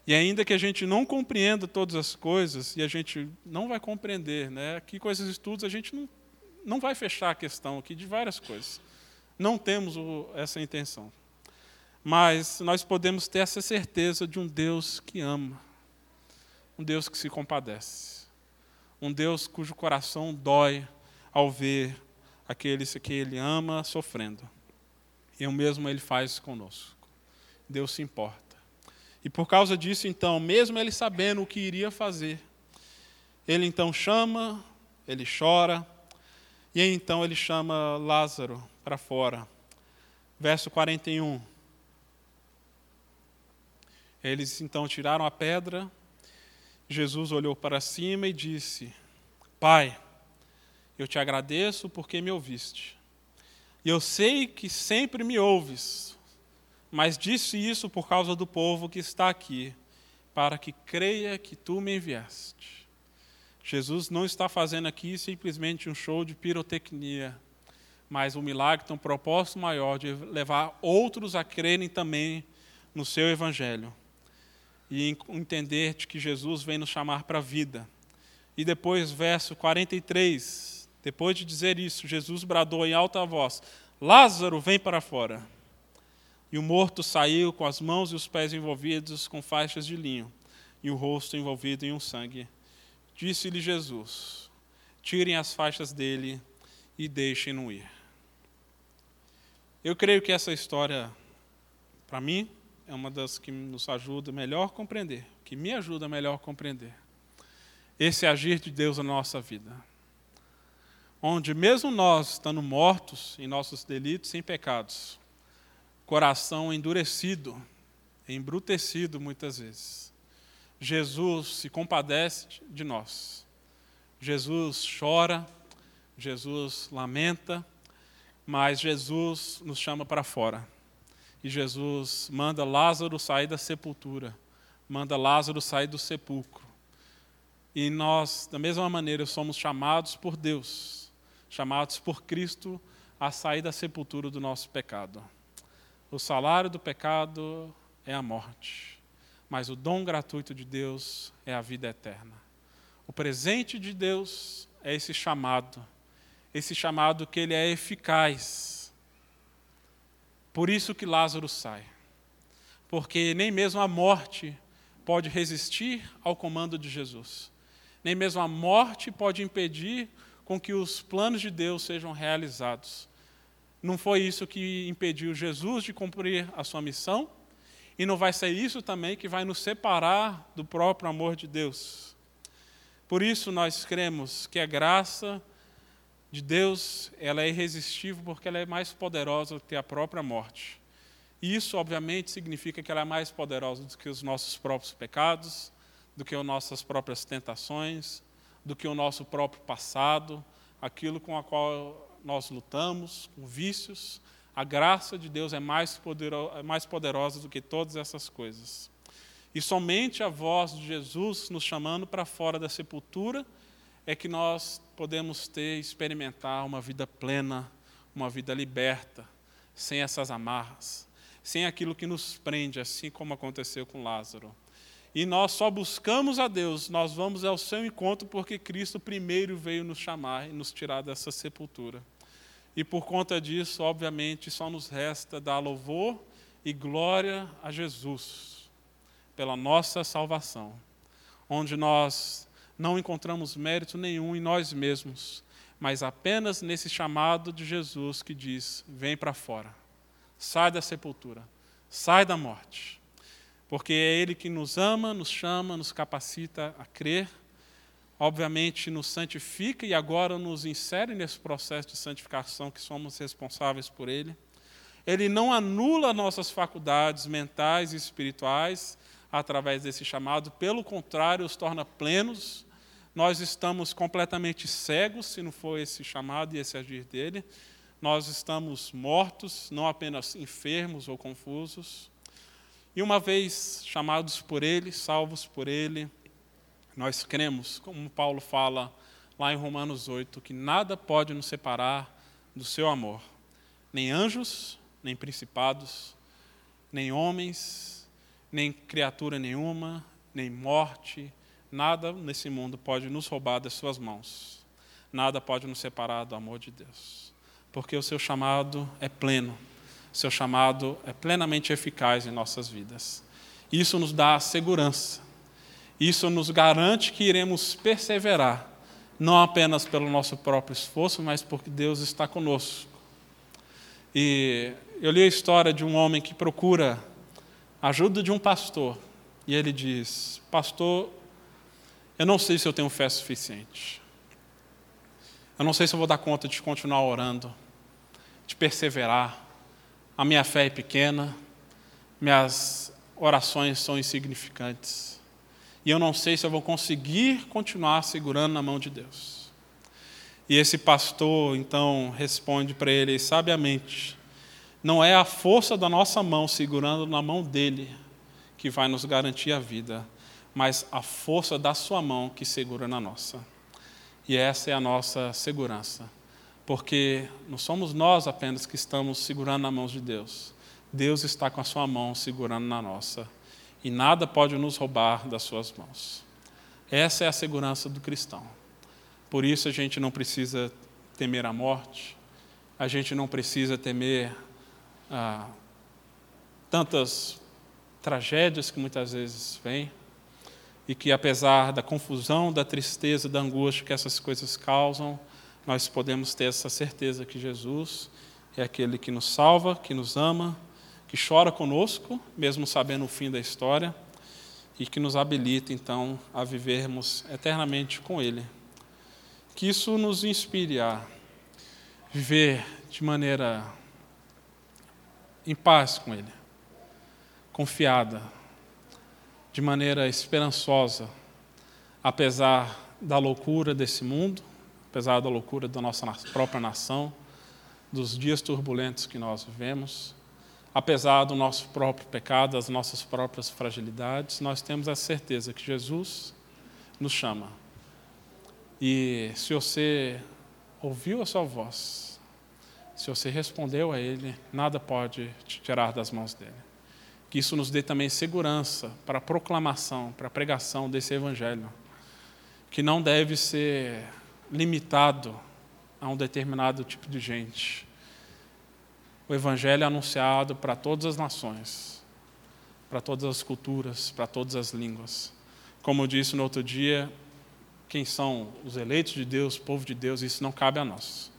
E ainda que a gente não compreenda todas as coisas, e a gente não vai compreender, né? aqui com esses estudos a gente não, não vai fechar a questão aqui de várias coisas. Não temos o, essa intenção. Mas nós podemos ter essa certeza de um Deus que ama, um Deus que se compadece, um Deus cujo coração dói ao ver aqueles que ele ama sofrendo. E o mesmo ele faz conosco. Deus se importa. E por causa disso, então, mesmo ele sabendo o que iria fazer, ele então chama, ele chora, e então ele chama Lázaro para fora. Verso 41. Eles então tiraram a pedra, Jesus olhou para cima e disse: Pai, eu te agradeço porque me ouviste. E eu sei que sempre me ouves, mas disse isso por causa do povo que está aqui, para que creia que tu me enviaste. Jesus não está fazendo aqui simplesmente um show de pirotecnia, mas um milagre tem um propósito maior de levar outros a crerem também no seu evangelho e entender de que Jesus vem nos chamar para a vida. E depois, verso 43, depois de dizer isso, Jesus bradou em alta voz: Lázaro, vem para fora. E o morto saiu com as mãos e os pés envolvidos com faixas de linho, e o rosto envolvido em um sangue. Disse-lhe Jesus: Tirem as faixas dele e deixem-no ir. Eu creio que essa história, para mim, é uma das que nos ajuda melhor a compreender, que me ajuda melhor a compreender esse agir de Deus na nossa vida. Onde, mesmo nós estando mortos em nossos delitos e pecados, coração endurecido, embrutecido muitas vezes. Jesus se compadece de nós. Jesus chora, Jesus lamenta, mas Jesus nos chama para fora. E Jesus manda Lázaro sair da sepultura, manda Lázaro sair do sepulcro. E nós, da mesma maneira, somos chamados por Deus, chamados por Cristo a sair da sepultura do nosso pecado. O salário do pecado é a morte, mas o dom gratuito de Deus é a vida eterna. O presente de Deus é esse chamado, esse chamado que ele é eficaz. Por isso que Lázaro sai, porque nem mesmo a morte pode resistir ao comando de Jesus. Nem mesmo a morte pode impedir com que os planos de Deus sejam realizados. Não foi isso que impediu Jesus de cumprir a sua missão, e não vai ser isso também que vai nos separar do próprio amor de Deus. Por isso nós cremos que a graça de Deus, ela é irresistível porque ela é mais poderosa do que a própria morte. E isso, obviamente, significa que ela é mais poderosa do que os nossos próprios pecados, do que as nossas próprias tentações, do que o nosso próprio passado, aquilo com a qual nós lutamos com vícios, a graça de Deus é mais, poderosa, é mais poderosa do que todas essas coisas. E somente a voz de Jesus nos chamando para fora da sepultura é que nós podemos ter, experimentar uma vida plena, uma vida liberta, sem essas amarras, sem aquilo que nos prende, assim como aconteceu com Lázaro. E nós só buscamos a Deus, nós vamos ao seu encontro porque Cristo primeiro veio nos chamar e nos tirar dessa sepultura. E por conta disso, obviamente, só nos resta dar louvor e glória a Jesus pela nossa salvação, onde nós não encontramos mérito nenhum em nós mesmos, mas apenas nesse chamado de Jesus que diz: vem para fora, sai da sepultura, sai da morte. Porque é Ele que nos ama, nos chama, nos capacita a crer obviamente nos santifica e agora nos insere nesse processo de santificação que somos responsáveis por ele. Ele não anula nossas faculdades mentais e espirituais através desse chamado, pelo contrário, os torna plenos. Nós estamos completamente cegos se não for esse chamado e esse agir dele, nós estamos mortos, não apenas enfermos ou confusos. E uma vez chamados por Ele, salvos por Ele, nós cremos, como Paulo fala lá em Romanos 8, que nada pode nos separar do seu amor. Nem anjos, nem principados, nem homens, nem criatura nenhuma, nem morte, nada nesse mundo pode nos roubar das suas mãos. Nada pode nos separar do amor de Deus porque o seu chamado é pleno, seu chamado é plenamente eficaz em nossas vidas. Isso nos dá segurança, isso nos garante que iremos perseverar, não apenas pelo nosso próprio esforço, mas porque Deus está conosco. E eu li a história de um homem que procura ajuda de um pastor, e ele diz: Pastor, eu não sei se eu tenho fé suficiente. Eu não sei se eu vou dar conta de continuar orando de perseverar. A minha fé é pequena, minhas orações são insignificantes. E eu não sei se eu vou conseguir continuar segurando na mão de Deus. E esse pastor então responde para ele sabiamente: não é a força da nossa mão segurando na mão dele que vai nos garantir a vida, mas a força da sua mão que segura na nossa. E essa é a nossa segurança porque não somos nós apenas que estamos segurando na mão de Deus. Deus está com a sua mão segurando na nossa. E nada pode nos roubar das suas mãos. Essa é a segurança do cristão. Por isso a gente não precisa temer a morte, a gente não precisa temer ah, tantas tragédias que muitas vezes vêm, e que apesar da confusão, da tristeza, da angústia que essas coisas causam, nós podemos ter essa certeza que Jesus é aquele que nos salva, que nos ama, que chora conosco, mesmo sabendo o fim da história, e que nos habilita então a vivermos eternamente com Ele. Que isso nos inspire a viver de maneira em paz com Ele, confiada, de maneira esperançosa, apesar da loucura desse mundo, apesar da loucura da nossa própria nação, dos dias turbulentos que nós vivemos, apesar do nosso próprio pecado, das nossas próprias fragilidades, nós temos a certeza que Jesus nos chama. E se você ouviu a sua voz, se você respondeu a Ele, nada pode te tirar das mãos dele. Que isso nos dê também segurança para a proclamação, para a pregação desse Evangelho, que não deve ser limitado a um determinado tipo de gente. O Evangelho é anunciado para todas as nações, para todas as culturas, para todas as línguas. Como eu disse no outro dia, quem são os eleitos de Deus, o povo de Deus, isso não cabe a nós.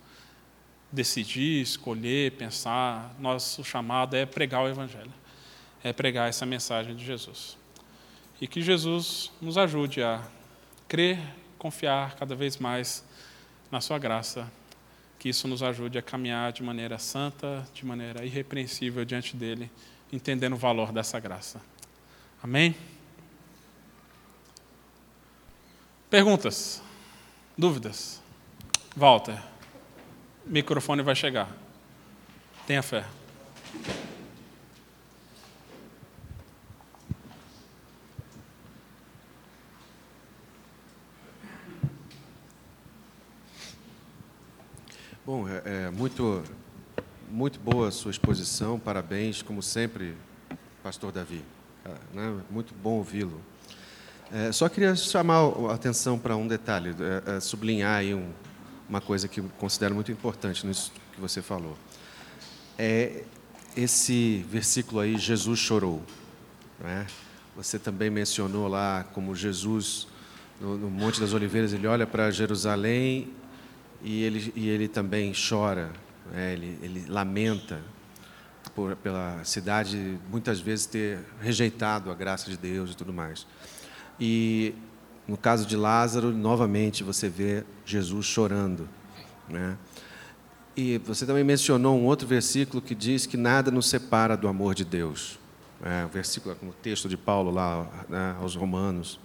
Decidir, escolher, pensar, nosso chamado é pregar o Evangelho, é pregar essa mensagem de Jesus. E que Jesus nos ajude a crer confiar cada vez mais na Sua graça, que isso nos ajude a caminhar de maneira santa, de maneira irrepreensível diante dEle, entendendo o valor dessa graça. Amém? Perguntas? Dúvidas? Walter, o microfone vai chegar. Tenha fé. Bom, é, é, muito, muito boa a sua exposição, parabéns, como sempre, Pastor Davi. Né? Muito bom ouvi-lo. É, só queria chamar a atenção para um detalhe, é, é, sublinhar aí um, uma coisa que considero muito importante nisso que você falou. É esse versículo aí, Jesus chorou. Né? Você também mencionou lá como Jesus, no, no Monte das Oliveiras, ele olha para Jerusalém e ele, e ele também chora, né? ele, ele lamenta por, pela cidade muitas vezes ter rejeitado a graça de Deus e tudo mais. E no caso de Lázaro, novamente você vê Jesus chorando. Né? E você também mencionou um outro versículo que diz que nada nos separa do amor de Deus. É, o versículo, no texto de Paulo lá né, aos Romanos.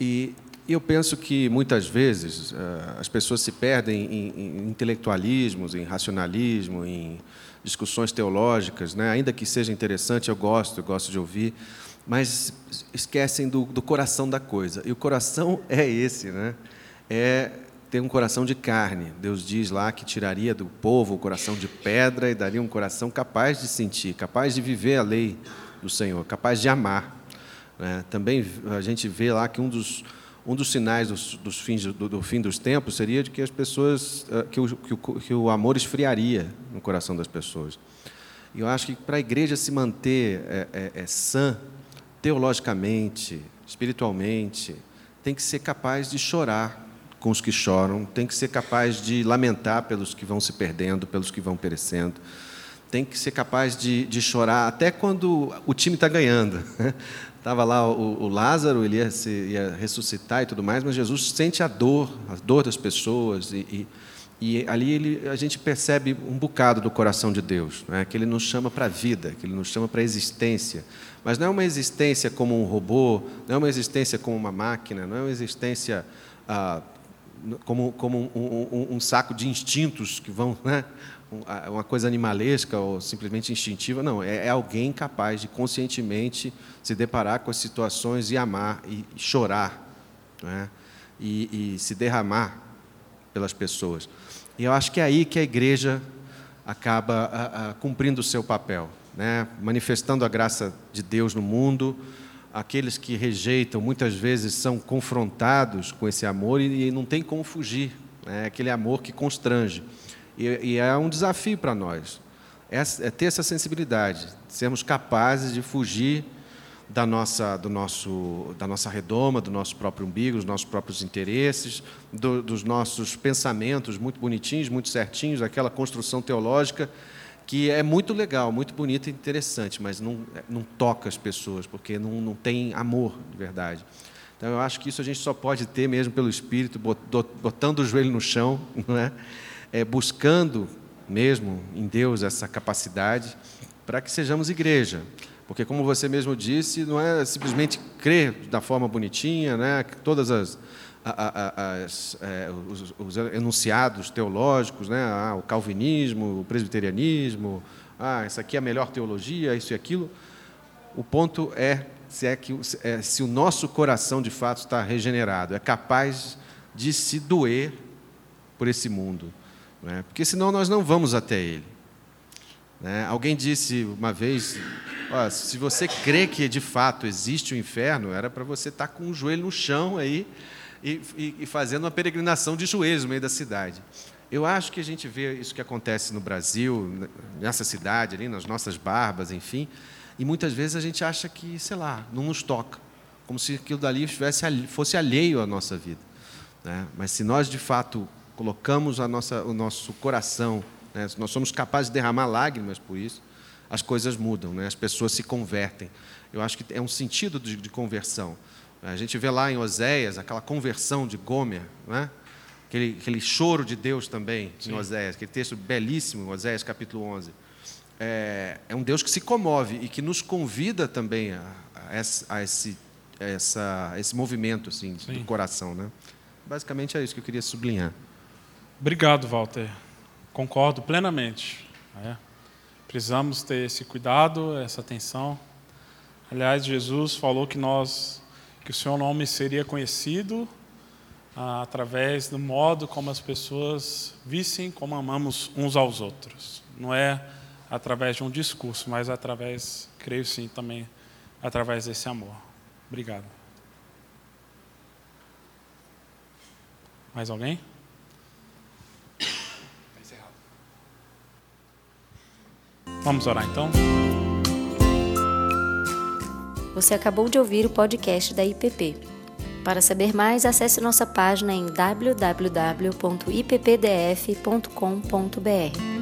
E eu penso que muitas vezes uh, as pessoas se perdem em, em, intelectualismos, em racionalismo, em discussões teológicas, né? ainda que seja interessante, eu gosto, eu gosto de ouvir, mas esquecem do, do coração da coisa. E o coração é esse, né? É ter um coração de carne. Deus diz lá que tiraria do povo o coração de pedra e daria um coração capaz de sentir, capaz de viver a lei do Senhor, capaz de amar. Né? Também a gente vê lá que um dos um dos sinais dos, dos fins, do, do, fim dos tempos seria de que as pessoas eh, que o, que o, que o amor esfriaria no coração das pessoas. E eu acho que para a igreja se manter é, é, é sã teologicamente, espiritualmente, tem que ser capaz de chorar com os que choram, tem que ser capaz de lamentar pelos que vão se perdendo, pelos que vão perecendo, tem que ser capaz de, de chorar até quando o time está ganhando. Estava lá o, o, Lázaro, ele ia, se, ia, ressuscitar e tudo mais, mas Jesus sente a dor, a dor das pessoas, e, e, e ali ele, a gente percebe um bocado do coração de Deus, né? que ele nos chama para a vida, que ele nos chama para a existência. Mas não é uma existência como um robô, não é uma existência como uma máquina, não é uma existência ah, como, como um, um, um, saco de instintos que vão. Né? Uma coisa animalesca ou simplesmente instintiva, não, é, é, alguém capaz de conscientemente se deparar com as situações e amar e, chorar, né? e, e, se derramar pelas pessoas. E eu acho que é aí que a igreja acaba a, a, cumprindo o seu papel, né? manifestando a graça de Deus no mundo. Aqueles que rejeitam muitas vezes são confrontados com esse amor e, e não tem como fugir, né? aquele amor que constrange. E, e é um desafio para nós, é, é, ter essa sensibilidade, sermos capazes de fugir da nossa, do nosso, da nossa redoma, do nosso próprio umbigo, dos nossos próprios interesses, do, dos nossos pensamentos muito bonitinhos, muito certinhos, aquela construção teológica que é muito legal, muito bonita e interessante, mas não, não toca as pessoas, porque não, não tem amor de verdade. Então, eu acho que isso a gente só pode ter mesmo pelo Espírito, botando o joelho no chão, não é? É, buscando mesmo em Deus essa capacidade para que sejamos igreja. Porque, como você mesmo disse, não é simplesmente crer da forma bonitinha, né? todas as, as é, os, os, enunciados teológicos, né? Ah, o calvinismo, o presbiterianismo, ah, essa aqui é a melhor teologia, isso e aquilo. O ponto é se, é que, é, se o nosso coração de fato está regenerado, é capaz de se doer por esse mundo né? porque senão nós não vamos até Ele. Né? Alguém disse uma vez: se você crê que de fato existe o inferno, era para você estar tá com o joelho no chão aí e, e, e fazendo uma peregrinação de joelhos no meio da cidade. Eu acho que a gente vê isso que acontece no Brasil, nessa cidade, ali, nas nossas barbas, enfim, e muitas vezes a gente acha que, sei lá, não nos toca, como se aquilo dali estivesse, fosse alheio à nossa vida. Né? Mas se nós, de fato, colocamos a nossa, o nosso coração, né? nós somos capazes de derramar lágrimas por isso, as coisas mudam, né? as pessoas se convertem. Eu acho que é um sentido de, de conversão. A gente vê lá em Oséias aquela conversão de Gomer, né? aquele, aquele choro de Deus também Sim. em Oséias, aquele texto belíssimo, Oséias capítulo 11. É, é, um Deus que se comove e que nos convida também a, a, esse, a esse, essa, esse movimento assim, do coração. Né? Basicamente é isso que eu queria sublinhar. Obrigado, Walter. Concordo plenamente. É. Precisamos ter esse cuidado, essa atenção. Aliás, Jesus falou que nós, que o seu nome seria conhecido ah, através do modo como as pessoas vissem como amamos uns aos outros. Não é através de um discurso, mas através, creio sim, também através desse amor. Obrigado. Mais alguém? Vamos orar então? Você acabou de ouvir o podcast da IPP. Para saber mais, acesse nossa página em www.ippdf.com.br.